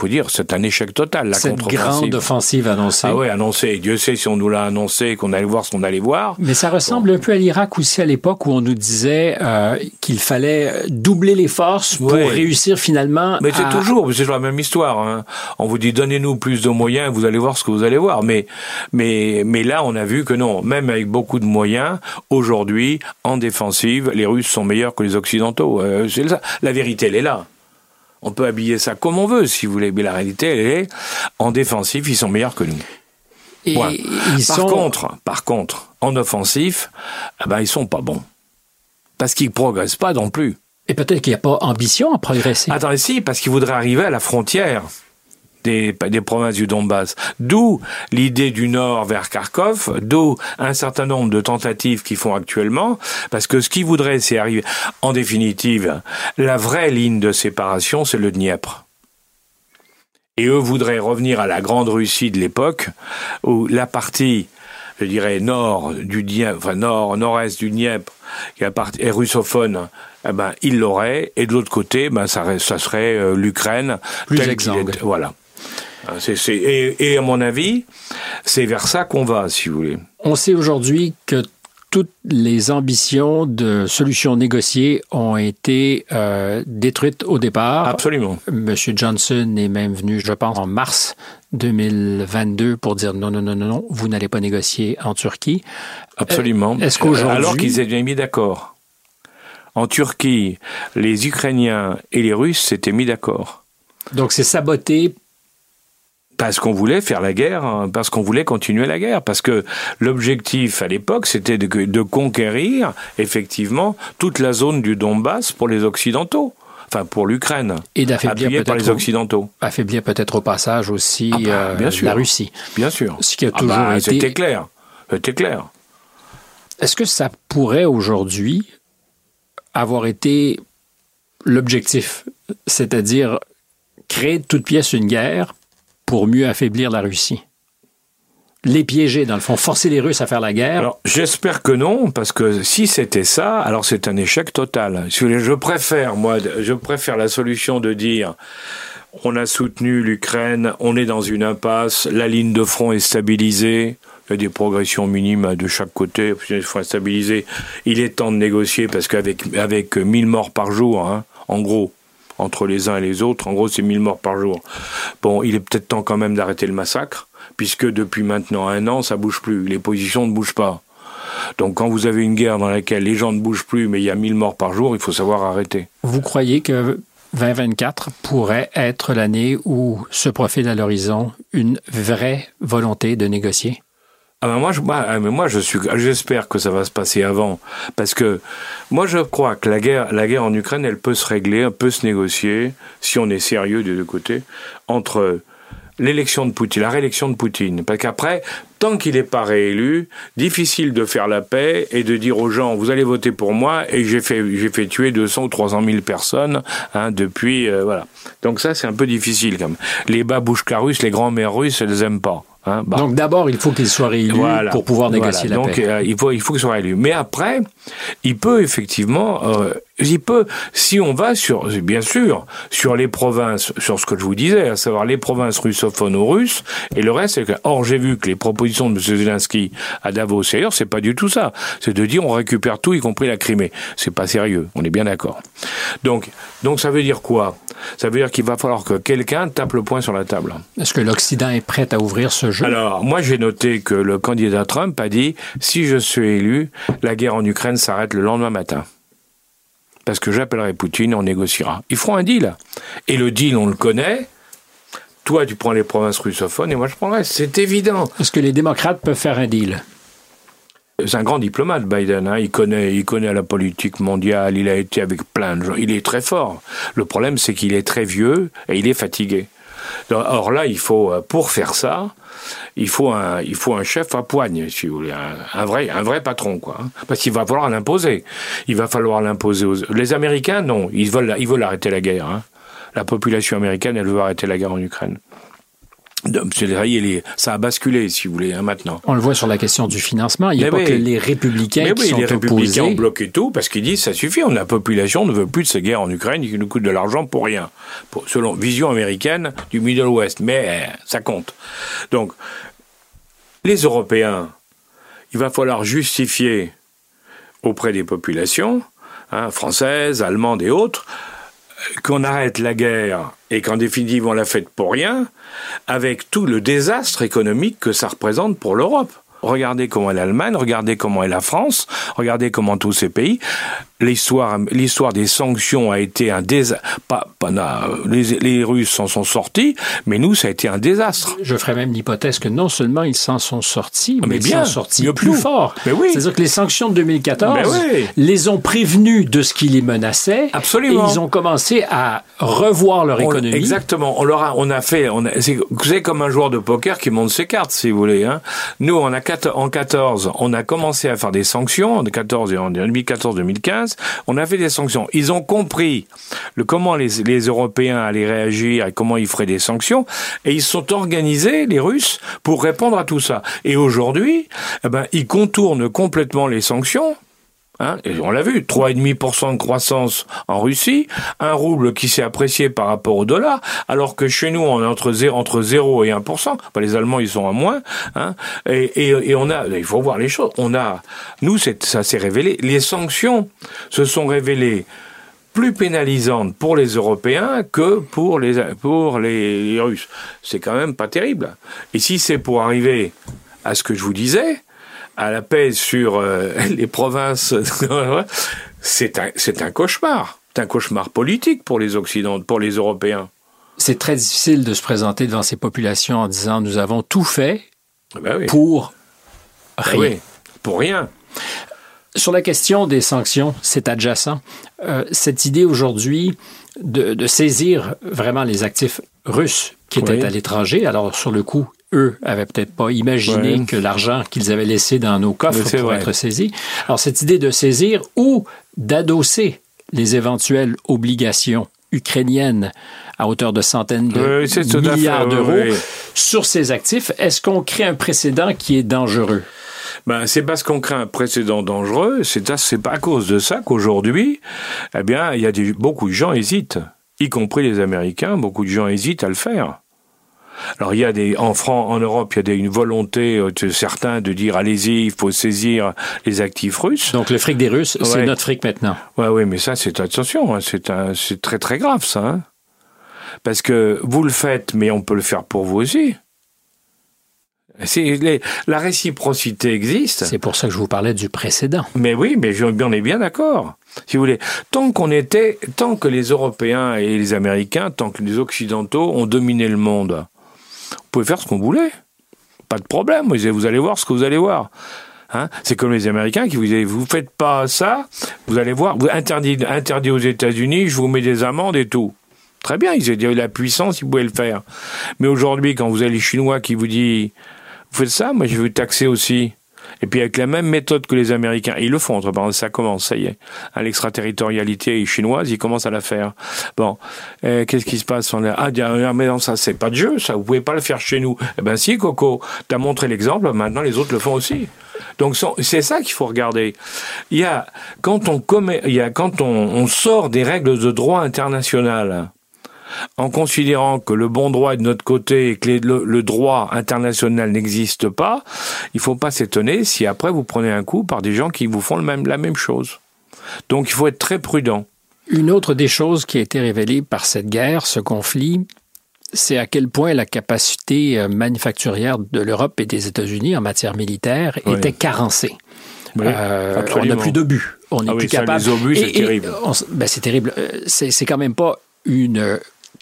Speaker 2: faut dire, c'est un échec total, la
Speaker 3: Cette grande offensive annoncée.
Speaker 2: Ah oui, annoncée. Dieu sait si on nous l'a annoncé, qu'on allait voir ce qu'on allait voir.
Speaker 3: Mais ça ressemble un peu à l'Irak aussi à l'époque où on nous disait euh, qu'il fallait doubler les forces pour réussir finalement.
Speaker 2: Mais c'est toujours, c'est toujours la même histoire. Hein. On vous dit donnez-nous plus de moyens, vous allez voir ce que vous allez voir. Mais mais mais là, on a vu que non, même avec beaucoup de moyens, aujourd'hui, en défensive, les Russes sont meilleurs que les Occidentaux. Euh, la vérité, elle est là. On peut habiller ça comme on veut, si vous voulez, mais la réalité, elle est en défensif, ils sont meilleurs que nous.
Speaker 3: Et ils
Speaker 2: par contre, par contre, en offensif, eh ben ils sont pas bons parce qu'ils progressent pas non plus.
Speaker 3: Et peut-être qu'il n'y a pas ambition à progresser.
Speaker 2: Attendez, si, parce qu'ils voudraient arriver à la frontière des, des provinces du Donbass. D'où l'idée du Nord vers Kharkov, d'où un certain nombre de tentatives qu'ils font actuellement, parce que ce qu'ils voudraient, c'est arriver. En définitive, la vraie ligne de séparation, c'est le Dniepr. Et eux voudraient revenir à la grande Russie de l'époque, où la partie, je dirais, nord du Dniepr, enfin nord, nord-est du Dniepr, qui est russophone, eh ben, ils l'auraient, et de l'autre côté, ben, ça, ça serait euh, l'Ukraine.
Speaker 3: Plus exsangue.
Speaker 2: Voilà. Ah, et, à mon avis, c'est vers ça qu'on va, si vous voulez.
Speaker 3: On sait aujourd'hui que toutes les ambitions de solutions négociées ont été euh, détruites au départ.
Speaker 2: Absolument.
Speaker 3: Monsieur Johnson est même venu, je pense, en mars 2022 pour dire non, non, non, non, non, vous n'allez pas négocier en Turquie.
Speaker 2: Absolument. Est-ce qu'aujourd'hui... Alors qu'ils étaient mis d'accord. En Turquie, les Ukrainiens et les Russes s'étaient mis d'accord.
Speaker 3: Donc c'est saboté
Speaker 2: parce qu'on voulait faire la guerre, hein, parce qu'on voulait continuer la guerre, parce que l'objectif à l'époque, c'était de, conquérir effectivement toute la zone du Donbass pour les Occidentaux enfin pour l'Ukraine,
Speaker 3: et d'affaiblir
Speaker 2: par les Occidentaux.
Speaker 3: Affaiblir peut-être au passage aussi ah bah, euh, bien sûr, la Russie.
Speaker 2: Bien sûr.
Speaker 3: Ce qui a ah toujours bah, été.
Speaker 2: C'était clair. C'était clair.
Speaker 3: Est-ce que ça pourrait aujourd'hui avoir été l'objectif, c'est-à-dire créer de toute pièce une guerre pour mieux affaiblir la Russie les piéger, dans le fond, forcer les Russes à faire la guerre
Speaker 2: j'espère que non, parce que si c'était ça, alors c'est un échec total. Je préfère, moi, je préfère la solution de dire on a soutenu l'Ukraine, on est dans une impasse, la ligne de front est stabilisée, il y a des progressions minimes de chaque côté, il faut. Il est temps de négocier parce qu'avec avec 1000 morts par jour, hein, en gros, entre les uns et les autres. En gros, c'est 1000 morts par jour. Bon, il est peut-être temps quand même d'arrêter le massacre, puisque depuis maintenant un an, ça bouge plus. Les positions ne bougent pas. Donc quand vous avez une guerre dans laquelle les gens ne bougent plus, mais il y a 1000 morts par jour, il faut savoir arrêter.
Speaker 3: Vous croyez que 2024 pourrait être l'année où se profile à l'horizon une vraie volonté de négocier?
Speaker 2: Ah ben moi, je, moi, moi, je suis, j'espère que ça va se passer avant, parce que moi, je crois que la guerre, la guerre en Ukraine, elle peut se régler, elle peut se négocier, si on est sérieux des deux côtés, entre l'élection de Poutine, la réélection de Poutine. Parce qu'après, tant qu'il n'est pas réélu, difficile de faire la paix et de dire aux gens, vous allez voter pour moi, et j'ai fait, j'ai fait tuer 200 ou 300 000 personnes hein, depuis, euh, voilà. Donc ça, c'est un peu difficile quand même. Les babouchkas russes, les grands-mères russes, elles aiment pas.
Speaker 3: Hein, bah. Donc d'abord, il faut qu'il soit réélu pour pouvoir négocier la
Speaker 2: Donc,
Speaker 3: paix.
Speaker 2: Donc il faut, il faut qu'il soit réélu. Mais après, il peut effectivement, euh, il peut, si on va sur, bien sûr, sur les provinces, sur ce que je vous disais, à savoir les provinces russophones ou russes, et le reste, c'est que, or j'ai vu que les propositions de M. Zelensky à Davos et ailleurs, c'est pas du tout ça. C'est de dire on récupère tout, y compris la Crimée. C'est pas sérieux. On est bien d'accord. Donc, donc ça veut dire quoi? Ça veut dire qu'il va falloir que quelqu'un tape le poing sur la table.
Speaker 3: Est-ce que l'Occident est prêt à ouvrir ce jeu?
Speaker 2: Alors, moi, j'ai noté que le candidat Trump a dit si je suis élu, la guerre en Ukraine s'arrête le lendemain matin. Parce que j'appellerai Poutine, on négociera. Ils feront un deal. Et le deal, on le connaît. Toi, tu prends les provinces russophones et moi, je prendrai. C'est évident.
Speaker 3: Est-ce que les démocrates peuvent faire un deal?
Speaker 2: C'est un grand diplomate, Biden. Hein. Il connaît, il connaît la politique mondiale. Il a été avec plein de gens. Il est très fort. Le problème, c'est qu'il est très vieux et il est fatigué. Or là, il faut, pour faire ça, il faut un, il faut un chef à poigne, si vous voulez, un, vrai, un vrai patron, quoi. Hein. Parce qu'il va falloir l'imposer. Il va falloir l'imposer aux. Les Américains, non, ils veulent, ils veulent arrêter la guerre. Hein. La population américaine, elle veut arrêter la guerre en Ukraine. Ça a basculé, si vous voulez, hein, maintenant.
Speaker 3: On le voit sur la question du financement. Il n'y a pas que les républicains
Speaker 2: mais
Speaker 3: qui
Speaker 2: oui,
Speaker 3: sont
Speaker 2: les républicains
Speaker 3: opposés.
Speaker 2: ont bloqué tout parce qu'ils disent ça suffit. On, la population ne veut plus de ces guerres en Ukraine qui nous coûtent de l'argent pour rien, pour, selon vision américaine du Middle West. Mais euh, ça compte. Donc, les Européens, il va falloir justifier auprès des populations hein, françaises, allemandes et autres qu'on arrête la guerre et qu'en définitive on l'a faite pour rien, avec tout le désastre économique que ça représente pour l'Europe. Regardez comment est l'Allemagne, regardez comment est la France, regardez comment tous ces pays. L'histoire, l'histoire des sanctions a été un désastre. Pas, pas, les, les Russes s'en sont sortis, mais nous, ça a été un désastre.
Speaker 3: Je ferais même l'hypothèse que non seulement ils s'en sont sortis, mais,
Speaker 2: Mais
Speaker 3: ils
Speaker 2: bien,
Speaker 3: s'en sont sortis plus
Speaker 2: nous.
Speaker 3: fort.
Speaker 2: Oui.
Speaker 3: C'est-à-dire que les sanctions de 2014
Speaker 2: Mais oui.
Speaker 3: les ont prévenus de ce qui les menaçait.
Speaker 2: Absolument.
Speaker 3: Et ils ont commencé à revoir leur
Speaker 2: On-
Speaker 3: économie.
Speaker 2: exactement. On leur a, on a fait, on c'est, comme un joueur de poker qui monte ses cartes, si vous voulez. Hein. Nous, on a en 14, on a commencé à faire des sanctions, en 14 et en 2014-2015, on a fait des sanctions. Ils ont compris le comment les, Européens allaient réagir et comment ils feraient des sanctions, et ils sont organisés, les Russes, pour répondre à tout ça. Et aujourd'hui, eh ben, ils contournent complètement les sanctions. Hein, on l'a vu, 3,5% de croissance en Russie, un rouble qui s'est apprécié par rapport au dollar, alors que chez nous, on est entre 0, entre 0 et 1%. Enfin, les Allemands, ils sont à moins. Hein, et, et, on a, il faut voir les choses. On a, nous, ça s'est révélé. Les sanctions se sont révélées plus pénalisantes pour les Européens que pour les, pour les Russes. C'est quand même pas terrible. Et si c'est pour arriver à ce que je vous disais, à la paix sur euh, les provinces, c'est un, c'est un cauchemar. C'est un cauchemar politique pour les Occidentaux, pour les Européens.
Speaker 3: C'est très difficile de se présenter devant ces populations en disant nous avons tout fait
Speaker 2: Ben oui.
Speaker 3: pour
Speaker 2: Ben
Speaker 3: rien.
Speaker 2: oui. Pour rien.
Speaker 3: Sur la question des sanctions, c'est adjacent. Euh, cette idée aujourd'hui de, de saisir vraiment les actifs russes qui étaient
Speaker 2: Oui.
Speaker 3: à l'étranger, alors sur le coup, eux avaient peut-être pas imaginé
Speaker 2: Ouais.
Speaker 3: que l'argent qu'ils avaient laissé dans nos coffres pourrait
Speaker 2: vrai.
Speaker 3: être saisi. Alors cette idée de saisir ou d'adosser les éventuelles obligations ukrainiennes à hauteur de centaines de
Speaker 2: Oui,
Speaker 3: milliards d'euros
Speaker 2: oui.
Speaker 3: sur ces actifs, est-ce qu'on crée un précédent qui est dangereux?
Speaker 2: Ben, c'est parce qu'on crée un précédent dangereux, c'est à- à cause de ça qu'aujourd'hui, eh bien, il y a des, beaucoup de gens hésitent, y compris les Américains, beaucoup de gens hésitent à le faire. Alors il y a des en France, en Europe, il y a des, une volonté euh, de certains de dire allez-y, il faut saisir les actifs russes.
Speaker 3: Donc le fric des Russes, c'est notre fric maintenant.
Speaker 2: Ouais, oui, mais ça, c'est attention, hein, c'est un, c'est très très grave ça, hein. parce que vous le faites, mais on peut le faire pour vous aussi. la réciprocité existe.
Speaker 3: C'est pour ça que je vous parlais du précédent.
Speaker 2: Mais oui, mais on est bien d'accord. Si vous voulez, tant qu'on était, tant que les Européens et les Américains, tant que les Occidentaux ont dominé le monde, on pouvait faire ce qu'on voulait. Pas de problème. Vous allez voir ce que vous allez voir. Hein c'est comme les Américains qui vous disent vous faites pas ça, vous allez voir, vous interdit, aux États-Unis, je vous mets des amendes et tout. Très bien, ils ont la puissance, ils pouvaient le faire. Mais aujourd'hui, quand vous avez les Chinois qui vous disent vous faites ça, moi je vais vous taxer aussi. Et puis avec la même méthode que les Américains, ils le font, entre parenthèses, ça commence, ça y est. Hein, l'extraterritorialité chinoise, ils commencent à la faire. Bon, euh, qu'est-ce qui se passe? Ah, mais non, ça c'est pas de jeu, ça, vous pouvez pas le faire chez nous. Eh ben si, Coco, t'as montré l'exemple, maintenant les autres le font aussi. Donc c'est ça qu'il faut regarder. Il y a quand on commet, il y a quand on sort des règles de droit international en considérant que le bon droit est de notre côté et que le, droit international n'existe pas, il ne faut pas s'étonner si après vous prenez un coup par des gens qui vous font le même, la même chose. Donc il faut être très prudent.
Speaker 3: Une autre des choses qui a été révélée par cette guerre, ce conflit, c'est à quel point la capacité euh, manufacturière de l'Europe et des États-Unis en matière militaire était carencée. Euh, on n'a plus d'obus. On n'est ah plus capable.
Speaker 2: Les obus, c'est terrible.
Speaker 3: Ben, c'est terrible. Euh, c'est quand même pas une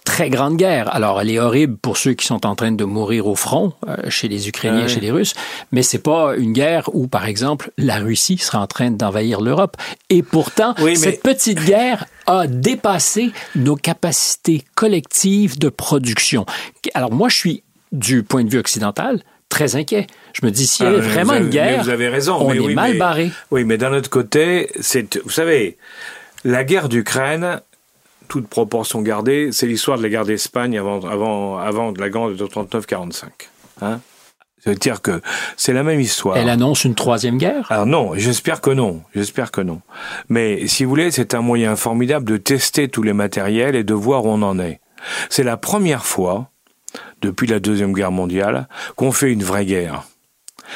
Speaker 3: très grande guerre. Alors, elle est horrible pour ceux qui sont en train de mourir au front, euh, chez les Ukrainiens, et chez les Russes, mais c'est pas une guerre où, par exemple, la Russie sera en train d'envahir l'Europe. Et pourtant, cette petite guerre a dépassé nos capacités collectives de production. Alors, moi, je suis, du point de vue occidental, très inquiet. Je me dis, s'il y avait ah, vraiment une guerre,
Speaker 2: vous avez raison,
Speaker 3: on
Speaker 2: est
Speaker 3: mal barré.
Speaker 2: Oui, mais d'un autre côté, c'est, vous savez, la guerre d'Ukraine, toute proportion gardée, c'est l'histoire de la guerre d'Espagne avant, avant, avant la guerre de 39-45. Hein C'est-à-dire que c'est la même histoire.
Speaker 3: Elle annonce une troisième guerre?
Speaker 2: Alors non, j'espère que non. J'espère que non. Mais si vous voulez, c'est un moyen formidable de tester tous les matériels et de voir où on en est. C'est la première fois, depuis la Deuxième Guerre mondiale, qu'on fait une vraie guerre.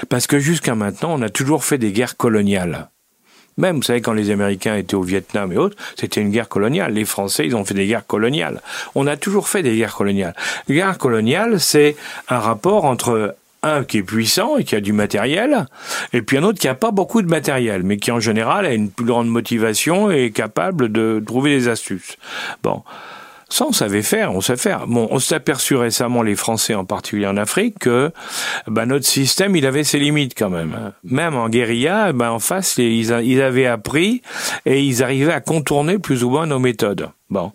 Speaker 2: Parce que jusqu'à maintenant, on a toujours fait des guerres coloniales. Même, vous savez, quand les Américains étaient au Vietnam et autres, c'était une guerre coloniale. Les Français, ils ont fait des guerres coloniales. On a toujours fait des guerres coloniales. Les guerres coloniales, c'est un rapport entre un qui est puissant et qui a du matériel, et puis un autre qui n'a pas beaucoup de matériel, mais qui en général a une plus grande motivation et est capable de trouver des astuces. Bon. Ça, on savait faire, on sait faire. Bon, on s'est aperçu récemment, les Français en particulier en Afrique, que bah, notre système, il avait ses limites quand même. Même en guérilla, bah, en face, ils, avaient appris et ils arrivaient à contourner plus ou moins nos méthodes. Bon.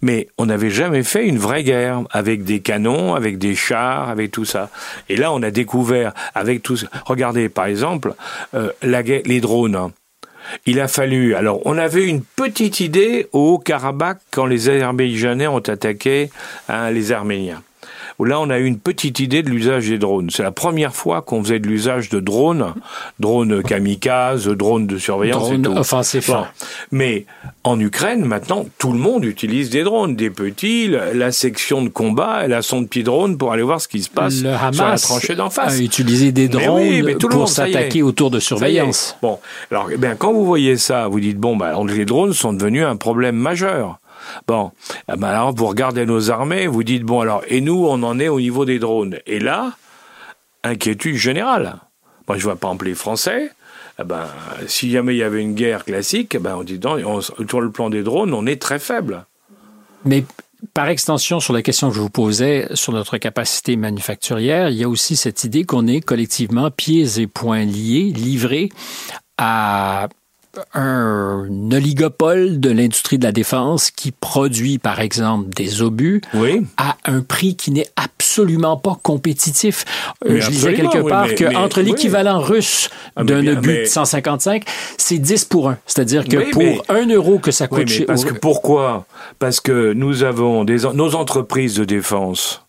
Speaker 2: Mais on n'avait jamais fait une vraie guerre avec des canons, avec des chars, avec tout ça. Et là, on a découvert avec tout ça. Regardez, par exemple, euh, les drones. Il a fallu. Alors, on avait une petite idée au Karabakh quand les Azerbaïdjanais ont attaqué hein, les Arméniens là on a eu une petite idée de l'usage des drones. C'est la première fois qu'on faisait de l'usage de drones, drones kamikazes, drones de surveillance et tout.
Speaker 3: Offensif.
Speaker 2: Mais en Ukraine, maintenant, tout le monde utilise des drones, des petits. La section de combat, elle a son petit drone pour aller voir ce qui se passe sur la tranchée d'en face.
Speaker 3: A utilisé des drones pour s'attaquer autour de surveillance.
Speaker 2: Bon, alors, eh bien, quand vous voyez ça, vous dites bon, bah, les drones sont devenus un problème majeur. Bon, eh ben alors vous regardez nos armées, vous dites bon alors et nous on en est au niveau des drones. Et là, inquiétude générale. Moi je vois pas exemple les Français. Eh ben, si jamais il y avait une guerre classique, eh ben, on dit non, sur le plan des drones, on est très faible.
Speaker 3: Mais par extension, sur la question que je vous posais sur notre capacité manufacturière, il y a aussi cette idée qu'on est collectivement pieds et poings liés, livrés à un oligopole de l'industrie de la défense qui produit, par exemple, des obus à un prix qui n'est absolument pas compétitif. Euh, je disais quelque part qu'entre l'équivalent russe ah, d'un obus de 155, c'est 10 pour 1. C'est-à-dire que pour 1 euro que ça coûte chez...
Speaker 2: Parce que pourquoi? Parce que nous avons des, nos entreprises de défense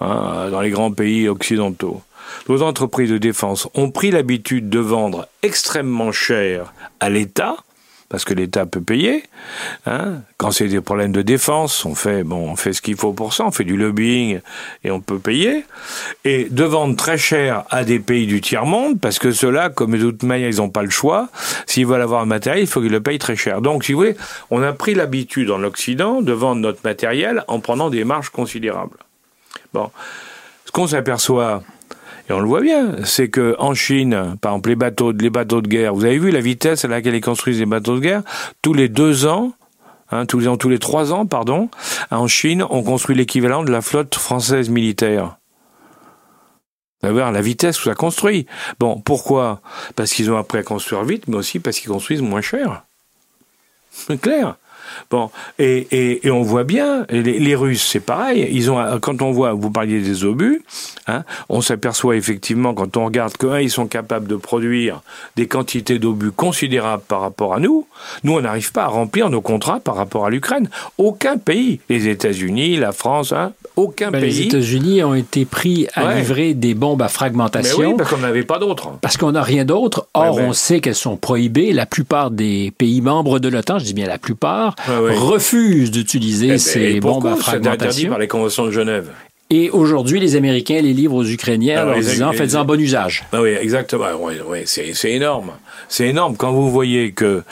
Speaker 2: hein, dans les grands pays occidentaux nos entreprises de défense ont pris l'habitude de vendre extrêmement cher à l'État, parce que l'État peut payer. Hein. Quand c'est des problèmes de défense, on fait bon, on fait ce qu'il faut pour ça, on fait du lobbying et on peut payer. Et de vendre très cher à des pays du tiers monde, parce que ceux-là, comme de toute manière, ils n'ont pas le choix. S'ils veulent avoir un matériel, il faut qu'ils le payent très cher. Donc, si vous voulez, on a pris l'habitude en Occident de vendre notre matériel en prenant des marges considérables. Bon, ce qu'on s'aperçoit, On le voit bien, c'est que en Chine, par exemple les bateaux, les bateaux de guerre, vous avez vu la vitesse à laquelle ils construisent les bateaux de guerre? Tous les deux ans, hein, tous, les, tous les trois ans, pardon, en Chine, on construit l'équivalent de la flotte française militaire. Vous allez voir la vitesse où ça construit. Bon, pourquoi? Parce qu'ils ont appris à construire vite, mais aussi parce qu'ils construisent moins cher. C'est clair. Bon, et, et, on voit bien, les, Russes, c'est pareil. Ils ont, quand on voit, vous parliez des obus, hein, on s'aperçoit effectivement quand on regarde que ils sont capables de produire des quantités d'obus considérables par rapport à nous. Nous, on n'arrive pas à remplir nos contrats par rapport à l'Ukraine. Aucun pays, les États-Unis, la France, hein, aucun
Speaker 3: ben,
Speaker 2: pays.
Speaker 3: Les États-Unis ont été pris à ouais. livrer des bombes à fragmentation.
Speaker 2: Mais oui, parce qu'on n'avait pas d'autres.
Speaker 3: Parce qu'on n'a rien d'autre. Or, ouais, on sait qu'elles sont prohibées. La plupart des pays membres de l'OTAN, je dis bien la plupart, refusent d'utiliser
Speaker 2: eh ben,
Speaker 3: ces bombes à fragmentation.
Speaker 2: C'est interdit par les conventions de Genève?
Speaker 3: Et aujourd'hui, les Américains les livrent aux Ukrainiens en leur disant faites-en bon usage.
Speaker 2: Ah oui, exactement. Oui, oui, c'est énorme. C'est énorme quand vous voyez que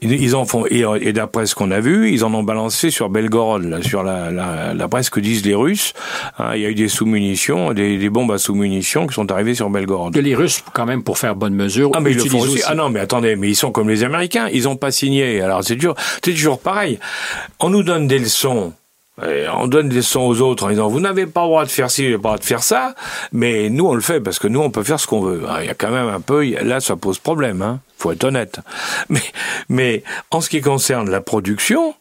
Speaker 2: ils en font et, et d'après ce qu'on a vu, ils en ont balancé sur Belgorod, là, sur la, la, la presse que disent les Russes. Hein, il y a eu des sous-munitions, des, des, bombes à sous-munitions qui sont arrivées sur Belgorod.
Speaker 3: Que les Russes, quand même, pour faire bonne mesure,
Speaker 2: ah mais ils le font aussi. aussi. Ah non, mais attendez, mais ils sont comme les Américains, ils ont pas signé. Alors c'est toujours, c'est toujours pareil. On nous donne des leçons et on donne des leçons aux autres en disant vous n'avez pas le droit de faire ci, vous n'avez pas le droit de faire ça, mais nous on le fait parce que nous on peut faire ce qu'on veut. Il y a quand même un peu, là ça pose problème, hein, faut être honnête. Mais, mais en ce qui concerne la production,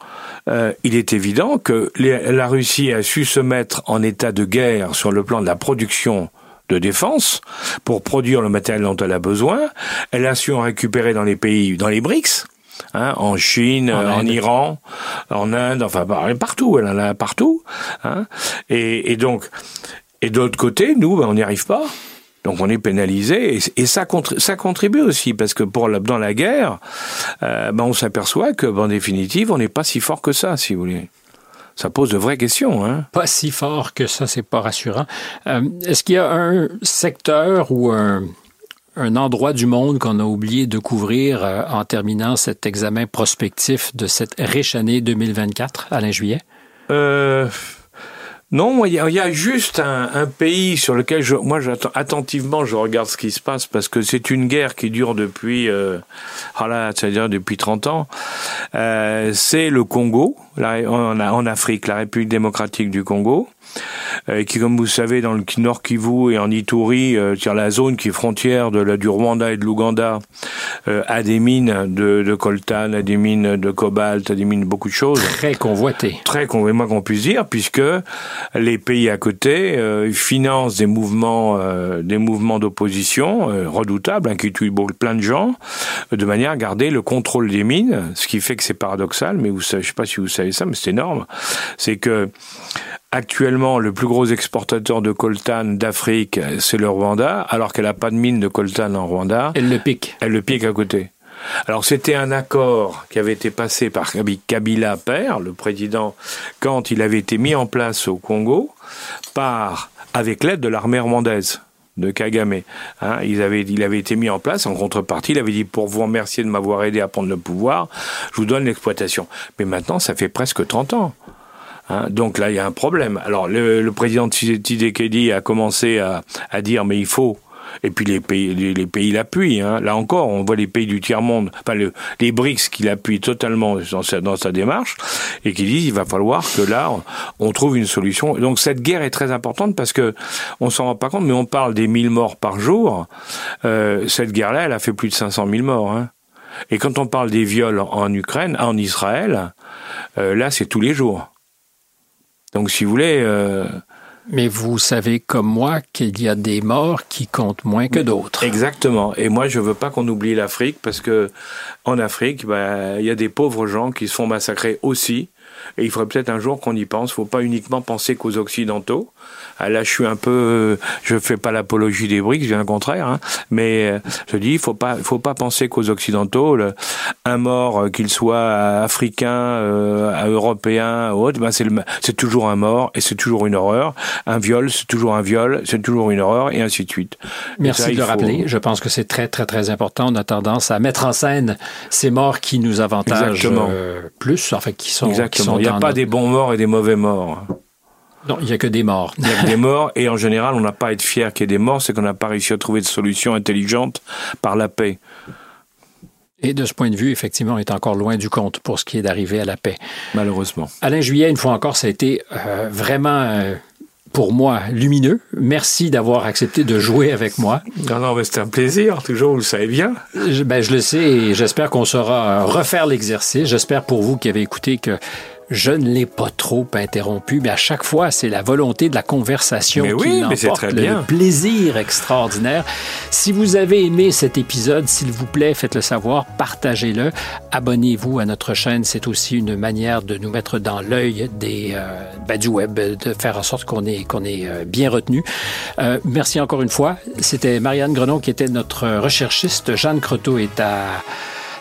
Speaker 2: euh, il est évident que la Russie a su se mettre en état de guerre sur le plan de la production de défense pour produire le matériel dont elle a besoin. Elle a su en récupérer dans les pays, dans les BRICS. Hein, en Chine, en, en Iran, en Inde, enfin partout, elle en a partout. Hein, et, et, donc, et de l'autre côté, nous, ben, on n'y arrive pas. Donc on est pénalisé et, et ça, ça, contribue aussi parce que pour la, dans la guerre, euh, ben, on s'aperçoit que ben, en définitive, on n'est pas si fort que ça, si vous voulez. Ça pose de vraies questions. Hein?
Speaker 3: Pas si fort que ça, c'est pas rassurant. Euh, Est-ce qu'il y a un secteur ou un, un endroit du monde qu'on a oublié de couvrir euh, en terminant cet examen prospectif de cette riche année 2024, Alain Juillet?
Speaker 2: Euh, non, il y, a juste un, pays sur lequel je, moi, attentivement, je regarde ce qui se passe parce que c'est une guerre qui dure depuis, euh, voilà, c'est-à-dire depuis 30 ans. Euh, c'est le Congo, en Afrique, la République démocratique du Congo euh, qui, comme vous savez, dans le Nord Kivu et en Ituri, euh, la zone qui est frontière de la, du Rwanda et de l'Ouganda, euh, a des mines de, de coltan, a des mines de cobalt, a des mines de beaucoup de choses.
Speaker 3: Très convoitées.
Speaker 2: Très convoitées, moi qu'on puisse dire, puisque les pays à côté euh, financent des mouvements, euh, des mouvements d'opposition redoutables, hein, qui tuent plein de gens, de manière à garder le contrôle des mines, ce qui fait que c'est paradoxal, mais vous savez, je sais pas si vous savez ça, mais c'est énorme. C'est que Actuellement, le plus gros exportateur de coltan d'Afrique, c'est le Rwanda, alors qu'elle n'a pas de mine de coltan en Rwanda.
Speaker 3: Elle le pique.
Speaker 2: Elle le pique à côté. Alors c'était un accord qui avait été passé par Kabila père, le président, quand il avait été mis en place au Congo, par avec l'aide de l'armée rwandaise de Kagame. Hein, ils avaient, il avait été mis en place en contrepartie. Il avait dit pour vous remercier de m'avoir aidé à prendre le pouvoir, je vous donne l'exploitation. Mais maintenant, ça fait presque 30 ans. Hein, donc là, il y a un problème. Alors, le, le président Tshisekedi a commencé à, à, dire, mais il faut. Et puis les pays, les, pays l'appuient. Hein. Là encore, on voit les pays du tiers monde, enfin le, les BRICS qui l'appuient totalement dans sa, dans sa démarche et qui disent il va falloir que là on, on trouve une solution. Donc cette guerre est très importante parce que on s'en rend pas compte, mais on parle des 1000 morts par jour. Euh, cette guerre-là, elle a fait plus de 500 000 morts. Hein. Et quand on parle des viols en Ukraine, en Israël, euh, là c'est tous les jours. Donc, si vous voulez. Euh...
Speaker 3: Mais vous savez comme moi qu'il y a des morts qui comptent moins que d'autres.
Speaker 2: Exactement. Et moi, je veux pas qu'on oublie l'Afrique parce que en Afrique, bah, il y a des pauvres gens qui se font massacrer aussi. Et il faudrait peut-être un jour qu'on y pense. Faut pas uniquement penser qu'aux Occidentaux. Ah, là, je suis un peu, je fais pas l'apologie des BRICS, bien le contraire. Hein, mais je dis, il faut pas, faut pas penser qu'aux occidentaux, le, un mort, qu'il soit africain, euh, européen ou autre, ben c'est, c'est toujours un mort et c'est toujours une horreur. Un viol, c'est toujours un viol, c'est toujours une horreur et ainsi de suite.
Speaker 3: Merci ça, de le faut... rappeler. Je pense que c'est très très très important. On a tendance à mettre en scène ces morts qui nous avantagent euh, plus, en fait, qui sont.
Speaker 2: Exactement.
Speaker 3: Qui sont
Speaker 2: il n'y a pas des bons morts et des mauvais morts.
Speaker 3: Non, il n'y a que des morts.
Speaker 2: Il y a que des morts, et en général, on n'a pas à être fier qu'il y ait des morts, c'est qu'on n'a pas réussi à trouver de solution intelligente par la paix.
Speaker 3: Et de ce point de vue, effectivement, on est encore loin du compte pour ce qui est d'arriver à la paix.
Speaker 2: Malheureusement.
Speaker 3: Alain Juillet, une fois encore, ça a été euh, vraiment, euh, pour moi, lumineux. Merci d'avoir accepté de jouer avec moi.
Speaker 2: Non, non, mais c'est un plaisir, toujours, vous le savez bien.
Speaker 3: Je, ben, je le sais et j'espère qu'on saura refaire l'exercice. J'espère pour vous qui avez écouté que je ne l'ai pas trop interrompu, mais à chaque fois, c'est la volonté de la conversation
Speaker 2: mais
Speaker 3: qui
Speaker 2: oui, mais très
Speaker 3: le
Speaker 2: bien.
Speaker 3: plaisir extraordinaire. Si vous avez aimé cet épisode, s'il vous plaît, faites-le savoir, partagez-le, abonnez-vous à notre chaîne. C'est aussi une manière de nous mettre dans l'œil des euh, ben, du web, de faire en sorte qu'on est qu'on est euh, bien retenu. Euh, merci encore une fois. C'était Marianne Grenon qui était notre recherchiste. Jeanne Croteau est à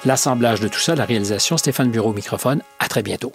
Speaker 3: l'assemblage de tout ça, la réalisation. Stéphane Bureau au microphone. À très bientôt.